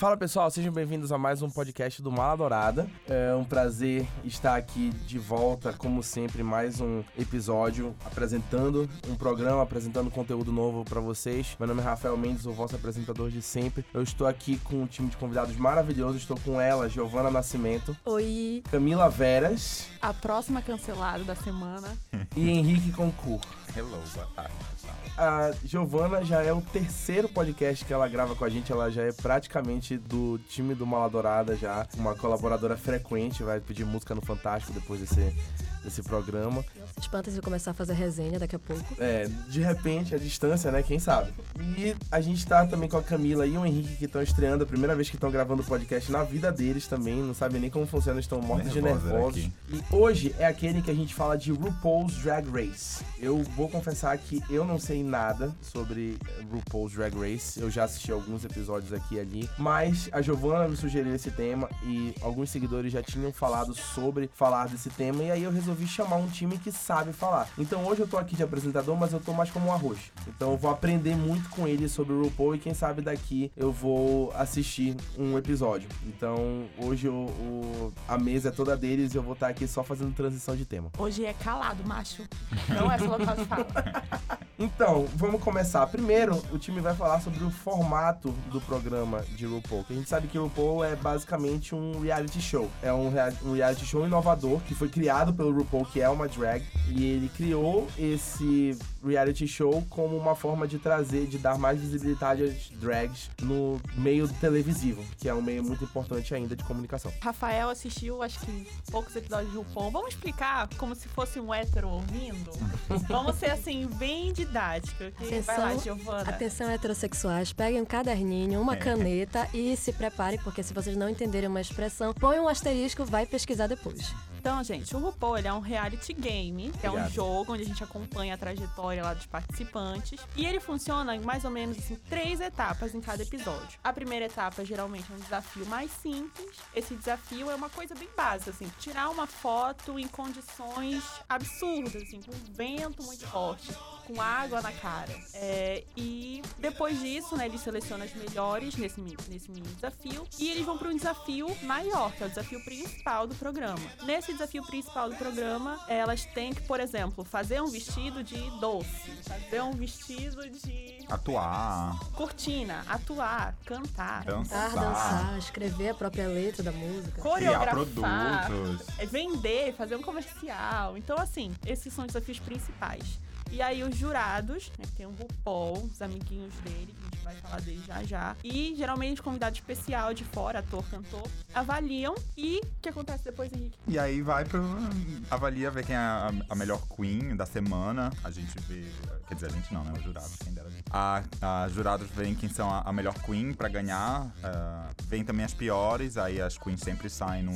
Fala pessoal, sejam bem-vindos a mais um podcast do Mala Dourada. É um prazer estar aqui de volta, como sempre, mais um episódio apresentando um programa, apresentando conteúdo novo para vocês. Meu nome é Rafael Mendes, o vosso apresentador de sempre. Eu estou aqui com um time de convidados maravilhoso. Estou com ela, Giovana Nascimento, Oi, Camila Veras a próxima cancelada da semana. e Henrique Concur. Hello, boa tarde, pessoal. A Giovana já é o terceiro podcast que ela grava com a gente. Ela já é praticamente do time do Maladourada já. Uma colaboradora frequente. Vai pedir música no Fantástico depois desse, desse programa. Se espanta se eu começar a fazer resenha daqui a pouco. É, de repente, a distância, né? Quem sabe? E a gente tá também com a Camila e o Henrique que estão estreando. A primeira vez que estão gravando o podcast na vida deles também. Não sabem nem como funciona, estão mortos de nervosos. aqui. E hoje é aquele que a gente fala de RuPaul's Drag Race. Eu vou confessar que eu não sei nada sobre RuPaul's Drag Race. Eu já assisti alguns episódios aqui e ali. Mas a Giovanna me sugeriu esse tema e alguns seguidores já tinham falado sobre falar desse tema. E aí eu resolvi chamar um time que sabe falar. Então hoje eu tô aqui de apresentador, mas eu tô mais como um arroz. Então eu vou aprender muito com ele sobre o RuPaul e quem sabe daqui eu vou assistir um episódio. Então hoje o, o- a mesa é toda deles e eu vou estar aqui só fazendo transição de tema. Hoje é calado, macho. Não é só local de fala. Então, vamos começar. Primeiro, o time vai falar sobre o formato do programa de RuPaul. Que a gente sabe que RuPaul é basicamente um reality show. É um, rea- um reality show inovador que foi criado pelo RuPaul, que é uma drag. E ele criou esse reality show como uma forma de trazer, de dar mais visibilidade às drags no meio televisivo, que é um meio muito importante ainda de comunicação. Rafael assistiu, acho que, poucos episódios de RuPaul. Vamos explicar como se fosse um hétero ouvindo? Vamos ser, assim, bem didático. ok? Vai lá, Atenção, Giovana. Atenção, heterossexuais, peguem um caderninho, uma É. caneta e se preparem, porque se vocês não entenderem uma expressão, põe um asterisco, vai pesquisar depois. Então, gente, o RuPaul ele é um reality game, que é um jogo onde a gente acompanha a trajetória lá dos participantes. E ele funciona em mais ou menos assim, três etapas em cada episódio. A primeira etapa geralmente é um desafio mais simples. Esse desafio é uma coisa bem básica, assim, tirar uma foto em condições absurdas, assim, com vento muito forte, com água na cara. É, e depois disso, né, eles selecionam as melhores nesse, nesse mini desafio e eles vão para um desafio maior, que é o desafio principal do programa. Nesse desafio principal do programa, elas têm que, por exemplo, fazer um vestido de doce, fazer um vestido de Atuar, cortina, atuar, cantar, Cantar, dançar, dançar, escrever a própria letra da música. criar coreografar, produtos. é vender, fazer um comercial. Então, assim, esses são os desafios principais. E aí, os jurados, né, tem o RuPaul, os amiguinhos dele, que a gente vai falar dele já já. E, geralmente, convidado especial de fora, ator, cantor, avaliam. E o que acontece depois, Henrique? E aí vai pro. Avalia, ver quem é a, a melhor queen da semana. A gente vê. Quer dizer, a gente não, né? Os jurados, quem dera a gente. A, a jurados veem quem são a, a melhor queen pra ganhar. ah, vem também as piores, aí as queens sempre saem no,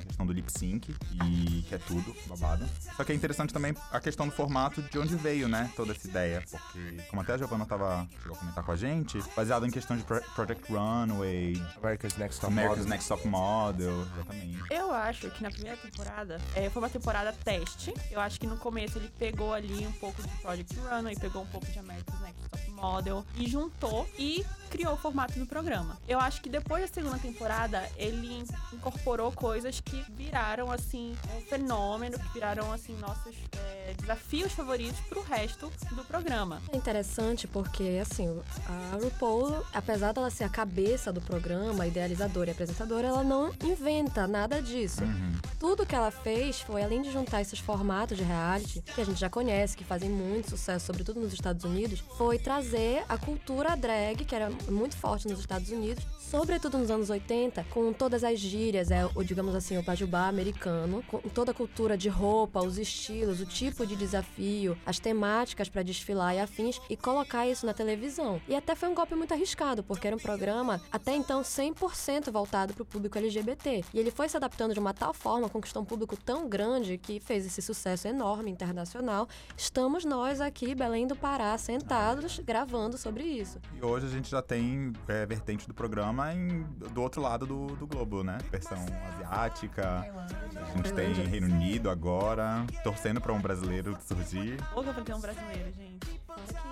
na questão do lip sync. E que é tudo, babado. Só que é interessante também a questão do formato de onde veio, né? Toda essa ideia. Porque, como até a Giovanna tava, chegou a comentar com a gente, baseado em questão de Pro- Project Runway, America's Next Top America's Model. Next Top Model, exatamente. Eu acho que na primeira temporada é, foi uma temporada teste. Eu acho que no começo ele pegou ali um pouco de Project Runway, pegou um pouco de America's Next Top Model e juntou e criou o formato do programa. Eu acho que depois da segunda temporada ele incorporou coisas que viraram assim um fenômeno, que viraram assim nossos é, desafios favoritos pro resto do programa. É interessante porque, assim, a RuPaul, apesar dela ser a cabeça do programa, idealizadora e apresentadora, ela não inventa nada disso. Uhum. Tudo que ela fez foi, além de juntar esses formatos de reality, que a gente já conhece, que fazem muito sucesso, sobretudo nos Estados Unidos, foi trazer a cultura drag, que era muito forte nos Estados Unidos, sobretudo nos anos 80, com todas as gírias, é, o, digamos assim, o pajubá americano, com toda a cultura de roupa, os estilos, o tipo de desafio, as temáticas para desfilar e afins, e colocar isso na televisão. E até foi um golpe muito arriscado, porque era um programa até então 100% voltado para o público LGBT. E ele foi se adaptando de uma tal forma, conquistou um público tão grande que fez esse sucesso enorme internacional. Estamos nós aqui, Belém do Pará, sentados, gravando sobre isso. E hoje a gente já tem é, vertente do programa em- do outro lado do, do globo, né? Versão asiática. A gente tem Reino Unido agora, torcendo pra um brasileiro surgir. Louca pra ter um brasileiro, gente.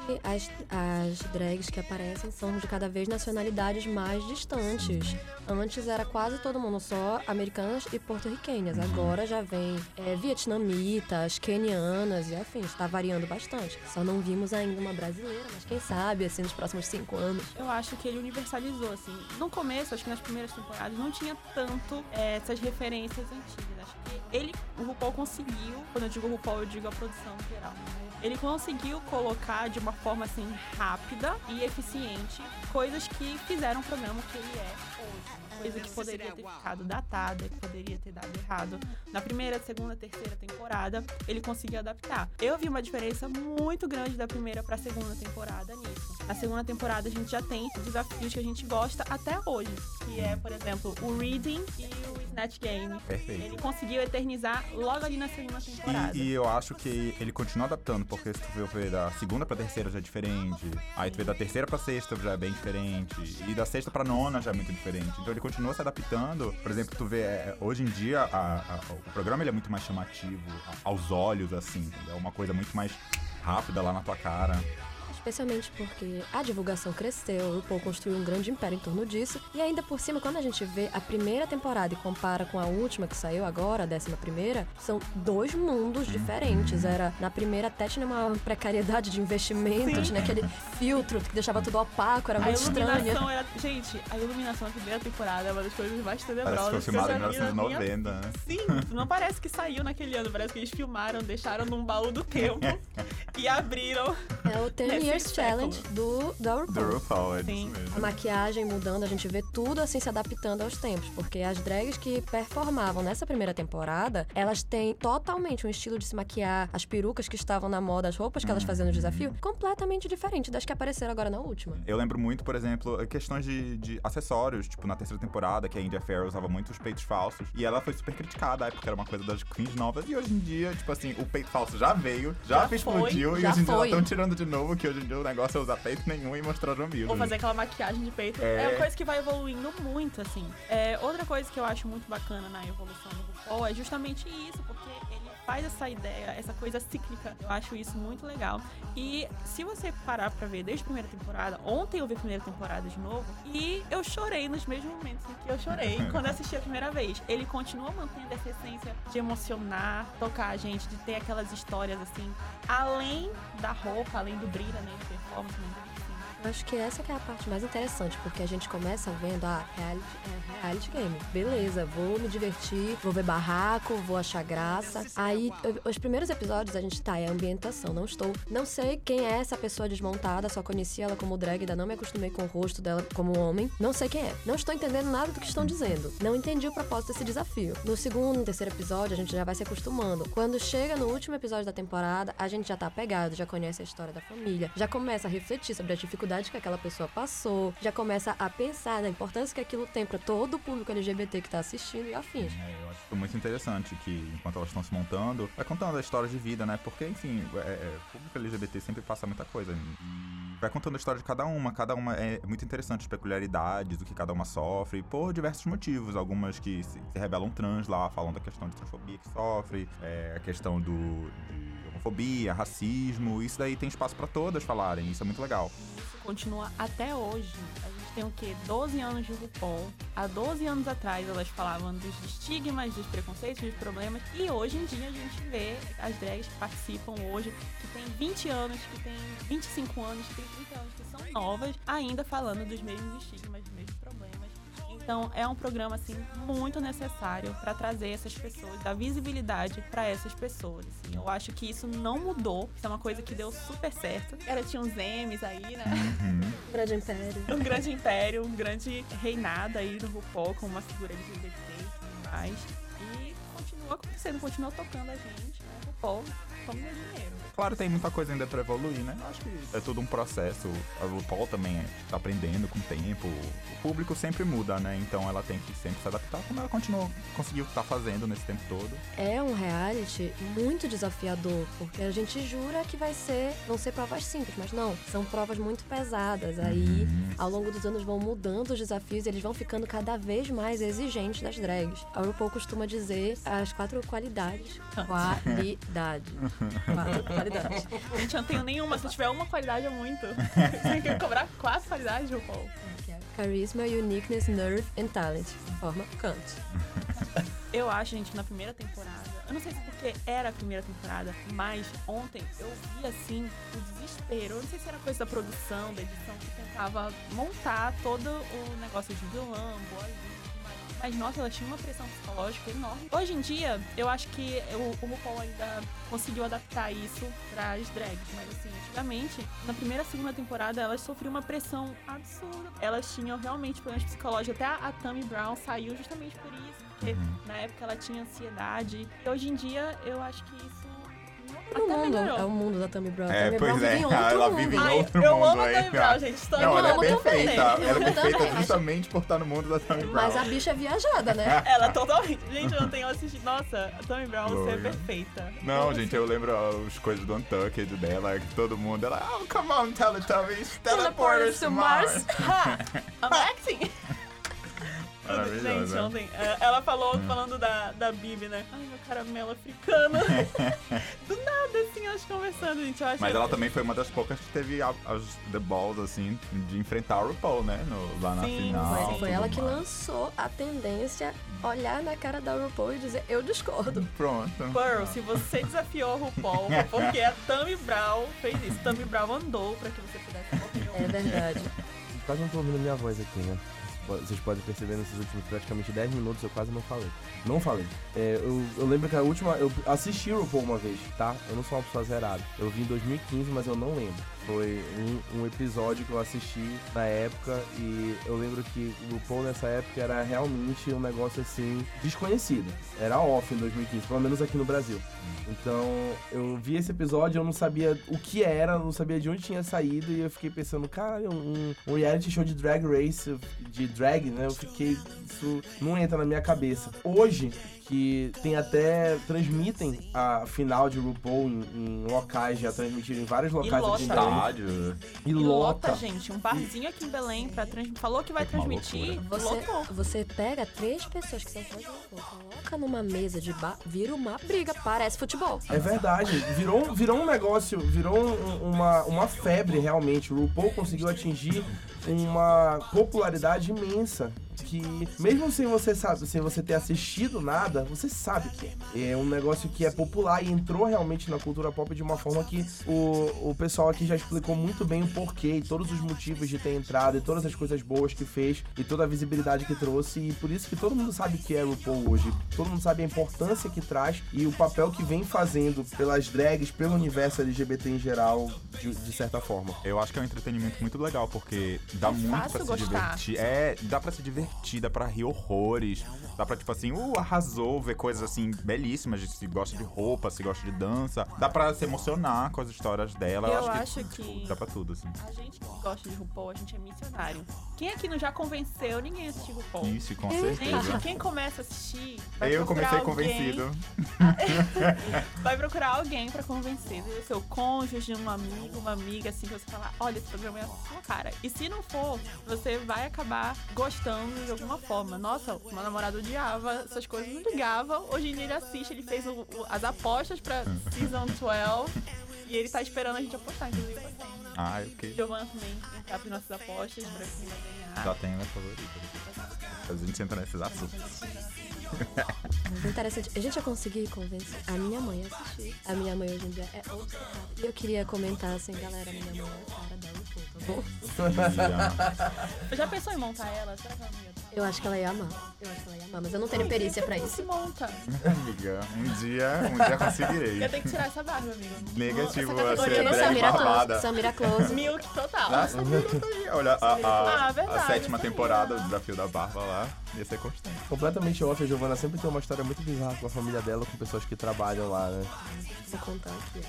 Que as, as drags que aparecem são de cada vez nacionalidades mais distantes. Antes era quase todo mundo só americanas e porto-riquenhas. Agora já vem é, vietnamitas, quenianas e afins. Está variando bastante. Só não vimos ainda uma brasileira, mas quem sabe, assim, nos próximos cinco anos. Eu acho que ele universalizou, assim. No começo, acho que nas primeiras temporadas, não tinha tanto é, essas referências antigas. Ele, o RuPaul conseguiu, quando eu digo RuPaul, eu digo a produção geral. Ele conseguiu colocar de uma forma assim rápida e eficiente coisas que fizeram o programa que ele é hoje. Coisa que poderia ter ficado datada, que poderia ter dado errado. Na primeira, segunda, terceira temporada, ele conseguiu adaptar. Eu vi uma diferença muito grande da primeira pra segunda temporada nisso. Na segunda temporada, a gente já tem desafios que a gente gosta até hoje. Que é, por exemplo, o Reading e o Snatch Game. Perfeito. Ele conseguiu eternizar logo ali na segunda temporada. E, e eu acho que ele continua adaptando, porque se tu ver da segunda pra terceira já é diferente, aí tu vê da terceira pra sexta já é bem diferente, e da sexta pra nona já é muito diferente. Então ele continua se adaptando. Por exemplo, tu vê, é, hoje em dia a- a- o programa ele é muito mais chamativo a- aos olhos, assim? É uma coisa muito mais rápida lá na tua cara. Especialmente porque a divulgação cresceu, o RuPaul construiu um grande império em torno disso. E ainda por cima, quando a gente vê a primeira temporada e compara com a última que saiu agora, a décima primeira, são dois mundos diferentes. Era, na primeira até tinha uma precariedade de investimento, Sim. tinha aquele filtro que deixava tudo opaco, era A muito estranho. iluminação era. Gente, a iluminação da primeira temporada é uma das coisas mais Parece tenebrosas. que foi filmado em eu já vi na minha 1990, né? Sim, não parece que saiu naquele ano, parece que eles filmaram, deixaram num baú do tempo e abriram. É o 10 Século. Challenge do, da Do RuPaul. RuPaul, é Sim. isso A mesmo. maquiagem mudando, a gente vê tudo assim se adaptando aos tempos, porque as drags que performavam nessa primeira temporada, elas têm totalmente um estilo de se maquiar, as perucas que estavam na moda, as roupas que elas faziam no desafio, completamente diferente das que apareceram agora na última. Eu lembro muito, por exemplo, questões de, de acessórios, tipo na terceira temporada, que a India Ferrell usava muito os peitos falsos, e ela foi super criticada, aí, porque era uma coisa das queens novas, e hoje em dia, tipo assim, o peito falso já veio, já, Já foi, explodiu, e já hoje em dia foi. estão tirando de novo, que hoje em dia o negócio é usar peito nenhum e mostrar o amigo. Ou fazer aquela maquiagem de peito. É. É, uma coisa que vai evoluindo muito, assim. É, outra coisa que eu acho muito bacana na evolução do RuPaul é justamente isso, porque ele faz essa ideia, essa coisa cíclica. Eu acho isso muito legal. E se você parar pra ver desde a primeira temporada, ontem eu vi a primeira temporada de novo e eu chorei nos mesmos momentos em que eu chorei quando assisti a primeira vez. Ele continua mantendo essa essência de emocionar, tocar a gente, de ter aquelas histórias assim, além da roupa, além do brilho, né, de performance, né, acho que essa que é a parte mais interessante, porque a gente começa vendo, ah, reality, é reality game. Beleza, vou me divertir, vou ver barraco, vou achar graça. Aí, os primeiros episódios a gente tá, é ambientação, não estou. Não sei quem é essa pessoa desmontada, só conheci ela como drag, ainda não me acostumei com o rosto dela como homem. Não sei quem é. Não estou entendendo nada do que estão dizendo. Não entendi o propósito desse desafio. No segundo, no terceiro episódio, a gente já vai se acostumando. Quando chega no último episódio da temporada, a gente já tá apegado, já conhece a história da família, já começa a refletir sobre as dificuldades que aquela pessoa passou, já começa a pensar na importância que aquilo tem pra todo o público LGBT que tá assistindo e afins. É, eu acho muito interessante que, enquanto elas estão se montando, vai contando a história de vida, né? Porque, enfim, é, é, o público LGBT sempre passa muita coisa. Vai contando a história de cada uma. Cada uma é muito interessante, as peculiaridades, do que cada uma sofre, por diversos motivos. Algumas que se, se revelam trans lá, falam da questão de transfobia que sofre, é, a questão do, de homofobia, racismo. Isso daí tem espaço pra todas falarem. Isso é muito legal. Isso continua até hoje. A gente tem o quê? 12 anos de RuPaul. Há 12 anos atrás elas falavam dos estigmas, dos preconceitos, dos problemas. E hoje em dia a gente vê as drags que participam hoje, que tem 20 anos, que tem 25 anos, que tem 30 anos, que são novas, ainda falando dos mesmos estigmas, dos mesmos problemas. Então é um programa assim muito necessário para trazer essas pessoas, dar visibilidade para essas pessoas. assim. Eu acho que isso não mudou. Isso é uma coisa que deu super certo. Ela tinha uns M's aí, né? Grande Império. um grande império, um grande reinado aí no RuPaul com uma figura LGBT e tudo mais. E continua acontecendo, continua tocando a gente, né? RuPaul, ganhar dinheiro. Claro, tem muita coisa ainda pra evoluir, né? Eu Acho que é tudo um processo. A RuPaul também tá aprendendo com o tempo. O público sempre muda, né? Então ela tem que sempre se adaptar, como ela continuou, conseguiu estar fazendo nesse tempo todo. É um reality muito desafiador, porque a gente jura que vai ser, vão ser provas simples, mas não, são provas muito pesadas. Aí, ao longo dos anos, vão mudando os desafios e eles vão ficando cada vez mais exigentes das drags. A RuPaul costuma dizer, as quatro qualidades. Qualidade. quatro qualidades. Gente, eu não tenho nenhuma. Se tiver uma qualidade, é muito. Você quer cobrar quatro qualidades, RuPaul? Charisma, uniqueness, nerve and talent. Forma Kant. Eu acho, gente, que na primeira temporada. Eu não sei se porque era a primeira temporada, mas ontem eu vi assim o desespero. Eu não sei se era coisa da produção, da edição, que tentava montar todo o negócio de vilã, boazinha. Mas, nossa, ela tinha uma pressão psicológica enorme. Hoje em dia, eu acho que o, o RuPaul ainda conseguiu adaptar isso para as drags. Mas, assim, antigamente, na primeira e segunda temporada, elas sofriam uma pressão absurda. Elas tinham realmente problemas psicológicos. Até a, a Tammy Brown saiu justamente por isso. Porque na época ela tinha ansiedade. E hoje em dia, eu acho que isso No até mundo, melhorou. é o mundo da Tammy Brown. É, Tammy pois Brown é, vive em outro ela mundo. vive em Ai, outro eu mundo amo a aí, Tammy cara. Brown, gente. Estou Não, ela é amo também. perfeita. Ela é Eu perfeita também, justamente por estar no mundo da Tammy Brown. Mas a bicha é viajada, né? Ela totalmente. Gente, eu não tenho assistido. Nossa, a Tammy Brown, você é perfeita. Não, gente, eu lembro as coisas do Untucked dela, que todo mundo, ela, oh, come on, Teletubbies, teleporters to Mars. Ha! I'm acting! Gente, ontem, é, ela falou, falando da, da Bibi, né? Ai, meu caramelo africano. Do nada, assim, elas conversando, gente. Eu acho Mas ela também foi uma das poucas que teve as The Balls, assim, de enfrentar o RuPaul, né? No, lá na Sim, final. Foi, tudo foi ela que mais. lançou a tendência olhar na cara da RuPaul e dizer eu discordo. Pronto. Pearl, se você desafiou o RuPaul, porque a Tammy Brown fez isso. Tammy Brown andou pra que você pudesse opinião. É verdade. Quase não tô ouvindo minha voz aqui, né? Vocês podem perceber nesses últimos praticamente 10 minutos eu quase não falei. Não falei. É, eu, eu lembro que a última. Eu assisti o RuPaul uma vez, tá? Eu não sou uma pessoa zerada. Eu vi em 2015, mas eu não lembro. Foi um, um episódio que eu assisti na época e eu lembro que o RuPaul nessa época era realmente um negócio assim desconhecido. Era off em 2015, pelo menos aqui no Brasil. Então eu vi esse episódio, eu não sabia o que era, não sabia de onde tinha saído e eu fiquei pensando, cara, um, um reality show de drag race, de drag, né? Eu fiquei, isso não entra na minha cabeça. Hoje, que tem até, transmitem a final de RuPaul em, em locais, já transmitiram em vários locais aqui em lota. Belém. Estádio. E E lota. lota, gente. Um barzinho aqui em Belém pra trans... falou que vai uma transmitir. Você, lotou. você pega três pessoas que são fãs de RuPaul, coloca numa mesa de bar, vira uma briga, parece futebol. É verdade, virou, virou um negócio, virou um- uma, uma febre realmente. O RuPaul conseguiu atingir uma popularidade imensa. Que mesmo sem você sabe, sem você ter assistido nada, você sabe que é. É um negócio que é popular e entrou realmente na cultura pop de uma forma que o, o pessoal aqui já explicou muito bem o porquê e todos os motivos de ter entrado e todas as coisas boas que fez e toda a visibilidade que trouxe. E por isso que todo mundo sabe que é RuPaul hoje. Todo mundo sabe a importância que traz e o papel que vem fazendo pelas drags, pelo universo LGBT em geral, de, de certa forma. Eu acho que é um entretenimento muito legal, porque dá muito fácil pra se gostar. divertir. É, dá pra se divertir, dá pra rir horrores. Dá pra, tipo assim, uh, arrasou, ver coisas assim belíssimas, se gosta de roupa, se gosta de dança. Dá pra se emocionar com as histórias dela. Eu acho, acho que- dá pra tudo, assim. A gente que gosta de RuPaul, a gente é missionário. Quem aqui não já convenceu ninguém a assistir RuPaul? Isso, com Gente, certeza. quem começa a assistir. vai Eu comecei alguém- convencido. Vai procurar alguém pra convencer. O seu cônjuge, um amigo, uma amiga, assim, que você falar: olha, esse programa é a sua cara. E se não for, você vai acabar gostando de alguma forma. Nossa, o meu namorado odiava essas coisas, não ligava. Hoje em dia ele assiste, ele fez o- o- as apostas pra Season 12. E ele tá esperando a gente apostar, inclusive. Ah, ok. Giovanna também entrar pras nossas apostas pra quem vai ganhar. Já tenho minha favorita. A gente entra nesses assuntos. Interessante, a gente já conseguiu convencer a minha mãe a assistir. A minha mãe hoje em dia é obcecada. E eu queria comentar assim, galera, minha mãe é a cara da RuPaul, tá bom? Já pensou em montar ela? Será que ela não ia? Eu acho que ela ia amar. Eu acho que ela ia amar, mas eu não tenho perícia pra isso. se monta. Amiga, um dia, um dia conseguirei. Eu tenho que tirar essa barba, amigo. Negativo Essa a categoria ser não drag Samira barbada. Close. Samira Close. Milk total. Nossa, Samira tá aí. Olha, a, a, Ah, verdade, a sétima temporada do Desafio da Barba lá ia ser constante. Completamente off, a Giovanna sempre tem uma história muito bizarra com a família dela, com pessoas que trabalham lá, né? Vou contar aqui.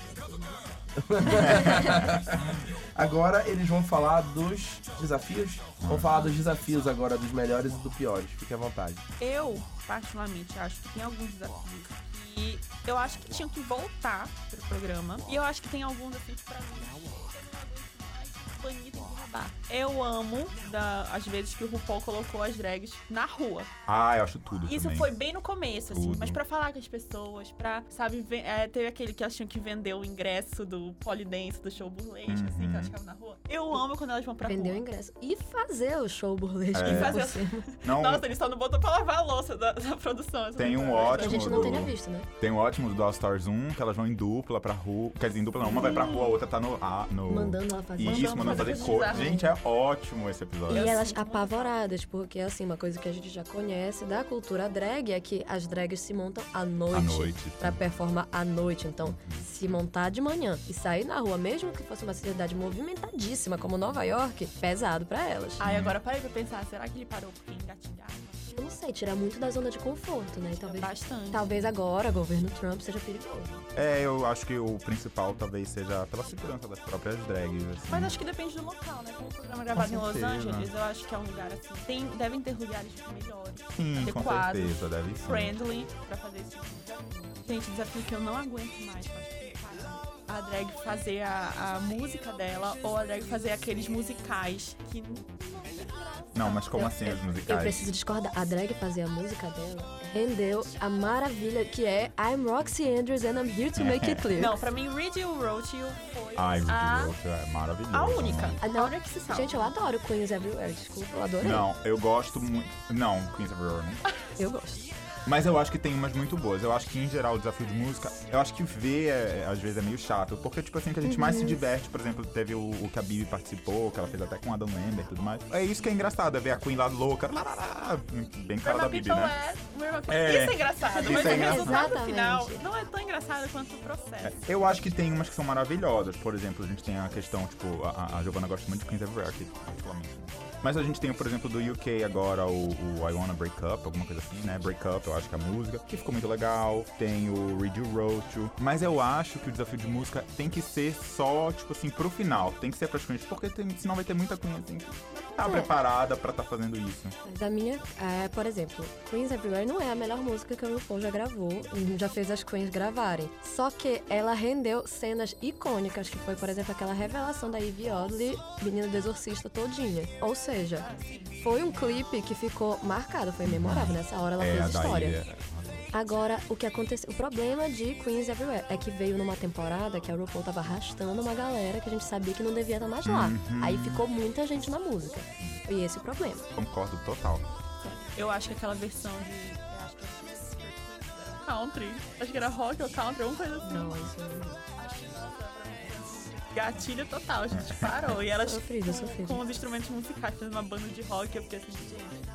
Agora eles vão falar dos desafios. Vão falar dos desafios agora, dos melhores e dos piores. Fique à vontade. Eu, particularmente, acho que tem alguns desafios que eu acho que tinham que voltar pro programa. E eu acho que tem alguns, assim, que pra mim. Banido de bar. Eu amo da, as vezes que o RuPaul colocou as drags na rua. Ah, eu acho tudo Isso também. foi bem no começo, assim. Tudo. Mas pra falar com as pessoas, pra, sabe, é, teve aquele que elas tinham que vender o ingresso do polidense, do show burlesque, assim, que Uhum. elas ficavam na rua. Eu amo quando elas vão pra Vender o rua. ingresso. E fazer o show burlesque. É. por fazer- cima. Não, Nossa, eles só não botou pra lavar a louça da, da produção. Tem um. Que a ótimo gente não do- tenha visto, né? tem um ótimo do All Stars 1, que elas vão em dupla pra rua. Quer dizer, em dupla não, uma vai pra rua, a outra tá no. Ah, no... Mandando ela fazer. Isso, mandando fazer fazer coisas cor. bizarras. Gente, é ótimo esse episódio. E elas apavoradas, porque assim, uma coisa que a gente já conhece da cultura drag é que as drags se montam à noite. À noite. Pra performar à noite. Então, se montar de manhã e sair na rua, mesmo que fosse uma cidade movimentadíssima como Nova York, pesado pra elas. Ai, agora parei pra pensar, será que ele parou porque engatilhava? Eu não sei, tirar muito da zona de conforto, né? E talvez, Bastante. talvez agora, governo Trump, seja perigoso. É, eu acho que o principal talvez seja pela segurança das próprias drags. Assim. Mas acho que depende do local, né? Como o programa é gravado em Los certeza. Angeles, eu acho que é um lugar assim. Tem, devem ter lugares melhores, Sim, com adequados, certeza, deve ser. friendly, pra fazer esse tipo de desafio. Gente, desafio que eu não aguento mais, que a drag fazer a, a música dela ou a drag fazer aqueles musicais que Não, mas como Eu- assim os Eu musicais? preciso discordar. A drag fazer a música dela rendeu a maravilha que é I'm Roxy Andrews and I'm here to make it clear. Não, pra mim, Read You Wrote You foi Ai, a, Rock é maravilhoso. a única. Ah, não. A única que se salva. Gente, eu adoro Queens Everywhere, desculpa, eu adorei. Não, eu gosto muito. Não, Queens Roar, não. Eu gosto. Mas eu acho que tem umas muito boas. Eu acho que, em geral, o desafio de música, eu acho que ver, é, às vezes, é meio chato. Porque, tipo assim, que a gente mais se diverte, por exemplo, teve o, o que a Bibi participou, que ela fez até com o Adam Lambert e tudo mais. É isso que é engraçado, é ver a Queen lá louca, lá, lá, lá, bem cara da Bibi, né? é, É. Isso é engraçado, Isso mas é o engraçado. resultado Exatamente. final não é tão engraçado quanto o processo. Eu acho que tem umas que são maravilhosas. Por exemplo, a gente tem a questão, tipo, a, a Giovanna gosta muito de Queens Everywhere, que particularmente. Mas a gente tem, por exemplo, do UK agora, o, o I Wanna Break Up, alguma coisa assim, né? Break Up, eu acho que é a música, que ficou muito legal. Tem o Read You Wrote You. Mas eu acho que o desafio de música tem que ser só, tipo assim, pro final. Tem que ser queens, porque tem- senão vai ter muita queen assim que não tá É. preparada pra tá fazendo isso. Mas a minha, é, por exemplo, Queens Everywhere não é a melhor música que o RuPaul já gravou, já fez as Queens gravarem. Só que ela rendeu cenas icônicas, que foi, por exemplo, aquela revelação da Ivy Oddly, menina do exorcista todinha. Ou seja, foi um clipe que ficou marcado, foi memorável. Nessa hora ela é, fez história. daí. Agora, o que aconteceu? O problema de Queens Everywhere é que veio numa temporada que a RuPaul tava arrastando uma galera que a gente sabia que não devia estar mais lá. Uhum. Aí ficou muita gente na música. E esse é o problema. Concordo total. Eu acho que aquela versão de. Eu acho que era country. Acho que era rock ou country, alguma coisa assim. Não, isso Acho Gatilho total, a gente parou. E elas sofrido, sofrido. com os instrumentos musicais fazendo uma banda de rock, eu fiquei assim, gente.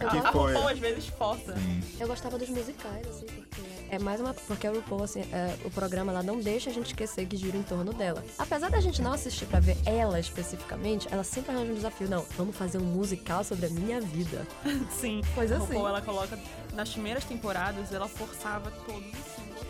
Eu, Que a? RuPaul às vezes força. Eu gostava dos musicais, assim, porque é mais uma. Porque a RuPaul, assim, é, o programa ela não deixa a gente esquecer que gira em torno dela. Apesar da gente não assistir pra ver ela especificamente, ela sempre arranja um desafio. Não, vamos fazer um musical sobre a minha vida. Sim. Coisa A assim. RuPaul, ela coloca. Nas primeiras temporadas, ela forçava todos os símbolos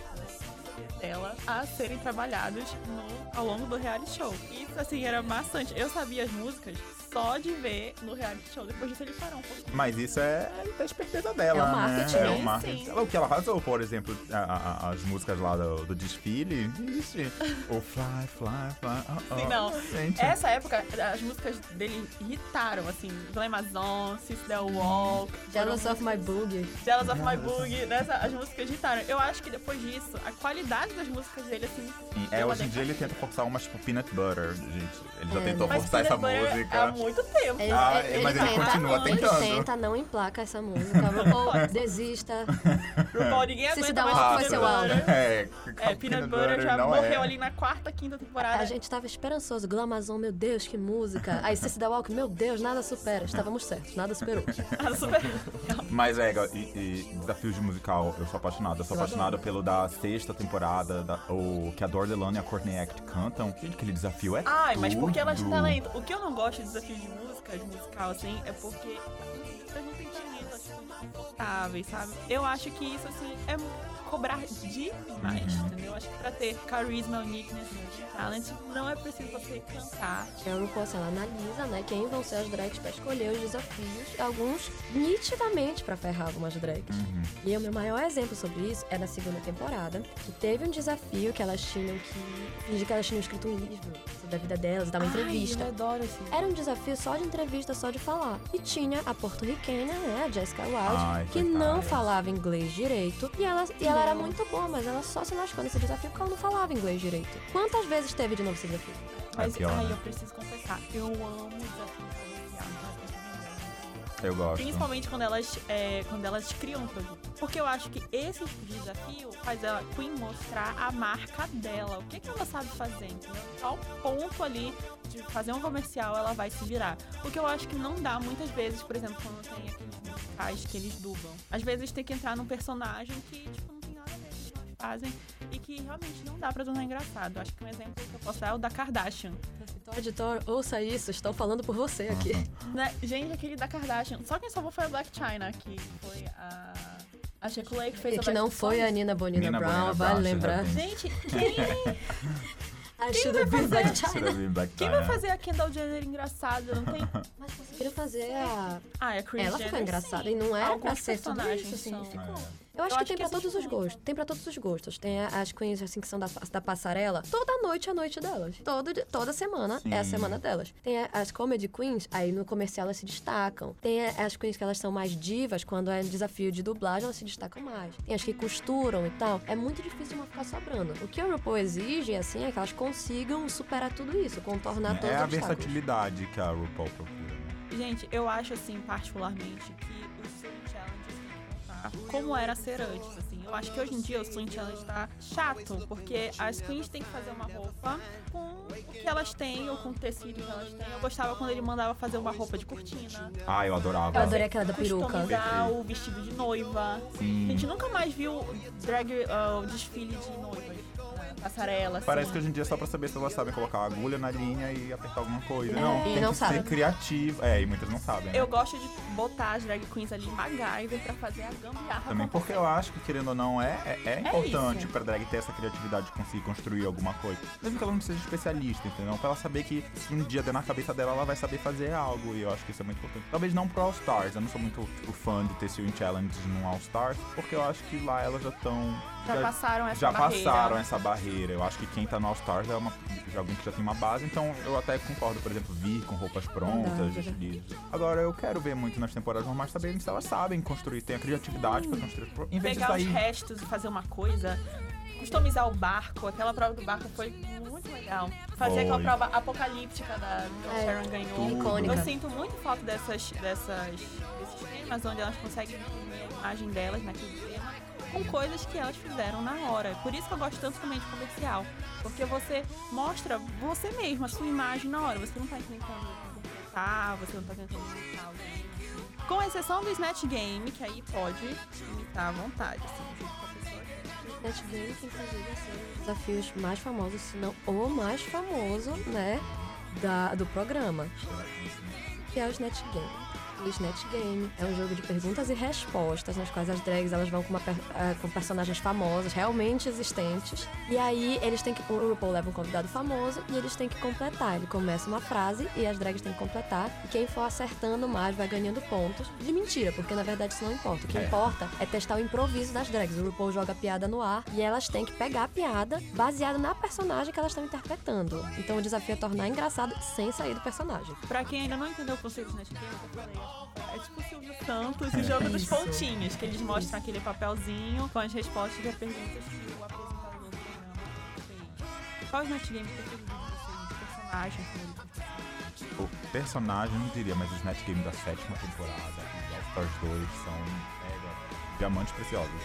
dela a serem trabalhados no- ao longo do reality show. Isso, assim, era maçante. Eu sabia as músicas só de ver no reality show. Depois disso, ele parou um pouquinho. Mas isso é da esperteza dela, É o marketing, né? É né? o marketing. Sim. O que ela arrasou, por exemplo, a- a- as músicas lá do, do desfile, ixi, o Fly, Fly, Fly, oh, oh. Sim, não. Gente, Essa época, as músicas dele irritaram, assim. Glamazon, the Walk. Jealous of My Boogie. Jealous of My Boogie. Nessa, as músicas irritaram. Eu acho que depois disso, a qualidade das músicas dele, assim... Sim, é, hoje em dia ele tenta forçar umas tipo Peanut Butter, gente. Ele já É, tentou forçar essa Butter música. Há muito tempo. Ele, Ah, ele- mas ele tenta, continua ele tentando. tenta, não emplaca essa música. RuPaul, desista. RuPaul, ninguém Se se aguenta dá mais Ah, foi Peanut seu Butter. É, É, Peanut Butter já não morreu é. ali na quarta, quinta temporada. A gente tava esperançoso. Glamazon, meu Deus, que música. Aí Ceci da Walk, meu Deus, nada supera. Estávamos certos, nada superou. Ah, super... Mas é, e, e desafios de musical, eu sou apaixonado. Eu sou Eu apaixonado pelo da sexta temporada, da, o que a Dor Delano e a Courtney Act cantam. Gente, aquele desafio é Ai, mas porque elas têm tudo. talento. O que eu não gosto de desafios de música, de musical, assim, é porque músicas não têm talento, desconfortáveis. insuportáveis, sabe? Eu acho que isso, assim, é cobrar demais, Uhum. entendeu? Acho que pra ter carisma, uniqueness, talent, não é preciso você cantar. O RuPaul, assim, ela analisa, né, quem vão ser as drags pra escolher os desafios, alguns nitidamente pra ferrar algumas drags. Uhum. E o meu maior exemplo sobre isso é na segunda temporada, que teve um desafio que elas tinham que fingir que elas tinham escrito um livro sobre a vida delas dar uma entrevista. Ai, eu adoro assim. Era um desafio só de entrevista, só de falar. E tinha a porto-riquenha, né, a Jessica Wilde, Ai, que coitada. não falava inglês direito. E ela, e ela era muito boa, mas ela só se lascou nesse desafio porque ela não falava inglês direito. Quantas vezes teve de novo esse desafio? Mas, pior, ai, né? eu preciso confessar, eu amo desafios. Eu gosto. Principalmente quando elas, é, quando elas criam um produto. Porque eu acho que esse tipo de desafio faz ela Queen mostrar a marca dela. O que, que ela sabe fazer, entendeu? Qual ponto ali de fazer um comercial ela vai se virar. Porque eu acho que não dá muitas vezes, por exemplo, quando tem aqueles musicais que eles dublam. Às vezes tem que entrar num personagem que, tipo, não tem nada a ver com o que eles fazem e que realmente não dá pra tornar engraçado. Acho que um exemplo que eu posso dar é o da Kardashian. Então, editor, ouça isso, estão falando por você aqui. Né? Gente, aquele da Kardashian. Só quem salvou foi a Black China, que foi a. A Shekulé que fez E a que não Best foi a. Nina Bonina Nina Brown, Bonina vale Brown, lembrar. Gente, quem, I should have been Black Should China. have been Black quem vai fazer a Kendall Jenner engraçada? Não tem. Mas conseguiram fazer a... Ah, é a Kris Ela Jenner, ficou engraçada sim. e não era pra Alguns ser tudo isso, assim. são- ficou. É. Eu acho Eu que acho tem que pra todos os gostos. Tem pra todos os gostos. Tem a- as queens assim que são da, da passarela. Toda noite é a noite delas. Todo, toda semana é a Sim. semana delas. Tem a- as comedy queens, aí no comercial elas se destacam. Tem a- as queens que elas são mais divas, quando é desafio de dublagem elas se destacam mais. Tem as que costuram e tal. É muito difícil uma ficar sobrando. O que o RuPaul exige, assim, é que elas consigam superar tudo isso, contornar todos É os a obstáculos. versatilidade que a RuPaul procura, né? Gente, eu acho assim, particularmente, que como era ser antes, assim. Eu acho que hoje em dia o Swing Challenge tá chato, porque as queens têm que fazer uma roupa com o que elas têm, ou com o tecido que elas têm. Eu gostava quando ele mandava fazer uma roupa de cortina. Ah, eu adorava. Eu adorei aquela da peruca. O vestido de noiva. Sim. A gente nunca mais viu drag, ah, o desfile de noivas. Passarela, assim. Parece que hoje em dia é só pra saber se elas sabem colocar a agulha na linha e apertar alguma coisa. É, não, e tem não que sabem. ser criativo. É, e muitas não sabem. né? Eu gosto de botar as drag queens ali MacGyver pra fazer a gambiarra Também porque eu acho que, querendo ou não, é, é, é importante isso. pra drag ter essa criatividade de conseguir construir alguma coisa. Mesmo que ela não seja especialista, entendeu? Pra ela saber que se um dia der na cabeça dela, ela vai saber fazer algo. E eu acho que isso é muito importante. Talvez não pro All Stars. Eu não sou muito tipo, fã de ter Swing Challenge no All Stars, porque eu acho que lá elas já estão. Já passaram essa já barreira. passaram essa barreira. Eu acho que quem tá no All Stars é uma, já alguém que já tem uma base, então eu até concordo, por exemplo, vir com roupas prontas, estilistas. Agora, eu quero ver muito nas temporadas normais também se elas sabem construir, tem a criatividade pra construir. Em vez Pegar de os sair. restos e fazer uma coisa. Customizar o barco, aquela prova do barco foi muito legal. Fazer Foi. aquela prova apocalíptica da que a É, Sharon ganhou. icônica. Eu sinto muito falta dessas, dessas, desses temas onde elas conseguem a imagem delas naquele tema com coisas que elas fizeram na hora. Por isso que eu gosto tanto também de comercial. Porque você mostra você mesmo, a sua imagem na hora. Você não tá tentando completar, você não tá tentando imitar alguém. Com exceção do Snatch Game, que aí pode imitar à vontade, assim. Snatch Game, que inclusive é um dos desafios mais famosos, se não o mais famoso, né, da, do programa, que é o Snatch Game. O Snatch Game é um jogo de perguntas e respostas, nas quais as drags elas vão com, uma per- ah, com personagens famosos, realmente existentes. E aí eles têm que. O RuPaul leva um convidado famoso e eles têm que completar. Ele começa uma frase e as drags têm que completar. E quem for acertando mais vai ganhando pontos. De mentira, porque na verdade isso não importa. O que É. importa é testar o improviso das drags. O RuPaul joga a piada no ar e elas têm que pegar a piada baseada na personagem que elas estão interpretando. Então o desafio é tornar engraçado sem sair do personagem. Pra quem ainda não entendeu o conceito do Snatch Game, eu falei, é tipo o Silvio Santos o jogo dos pontinhos, que eles mostram aquele papelzinho com as respostas e perguntas que o apresentador do programa fez. Qual o Snatch Game preferido de vocês? De personagem? O personagem, eu não diria, mas os Snatch Game da sétima temporada e All Stars 2 são é, diamantes preciosos.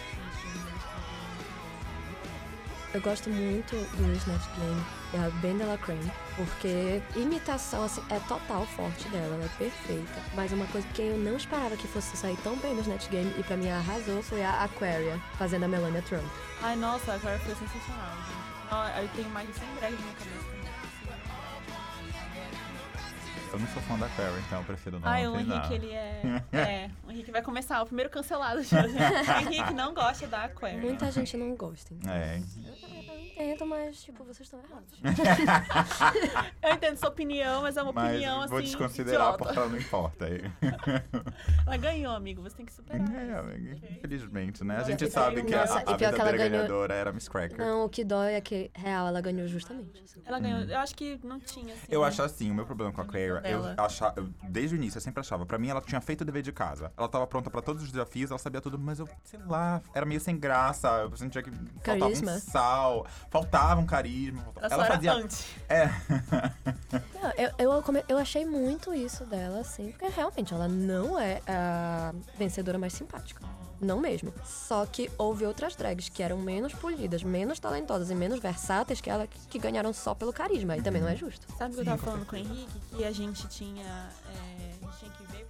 Eu gosto muito do Snatch Game, da Ben Delacrane, porque imitação assim, é total forte dela, ela é perfeita. Mas uma coisa que eu não esperava que fosse sair tão bem no Snatch Game e pra mim arrasou foi a Aquaria, fazendo a Melania Trump. Ai, nossa, agora foi sensacional, gente. Eu tenho mais de 100 drags na minha cabeça. Eu não sou fã da Claire, então eu prefiro não Ai, o. Henrique, ele é. É, o Henrique vai começar, o primeiro cancelado. O Henrique não gosta da Aquarius. Muita gente não gosta. então. É, Eu entendo, mas, tipo, vocês estão errados. Eu entendo sua opinião, mas é uma mas opinião assim. vou desconsiderar idiota. porque ela não importa. aí. Ela ganhou, amigo. Você tem que superar. É, amiga, infelizmente, né? A gente sabe aí que a, Nossa, a verdadeira ganhou- ganhadora era Miss Cracker. Não, o que dói é que, real, ela ganhou justamente. assim. Ela ganhou. Eu acho que não tinha, assim. Eu acho assim, o meu problema com a Claire, eu achava, eu- desde o início eu sempre achava, pra mim ela tinha feito o dever de casa. Ela tava pronta pra todos os desafios, ela sabia tudo, mas eu, sei lá, era meio sem graça, eu sentia que faltava Carisma. um sal, faltava um carisma. Ela, ela fazia anti. É. Não, eu, eu, come- eu achei muito isso dela, assim, porque realmente ela não é a vencedora mais simpática. Não mesmo. Só que houve outras drags que eram menos polidas, menos talentosas e menos versáteis que ela que, ganharam só pelo carisma. E também não é justo. Sabe o que eu tava falando com o Henrique? Que a gente tinha. é, a gente tinha que ver,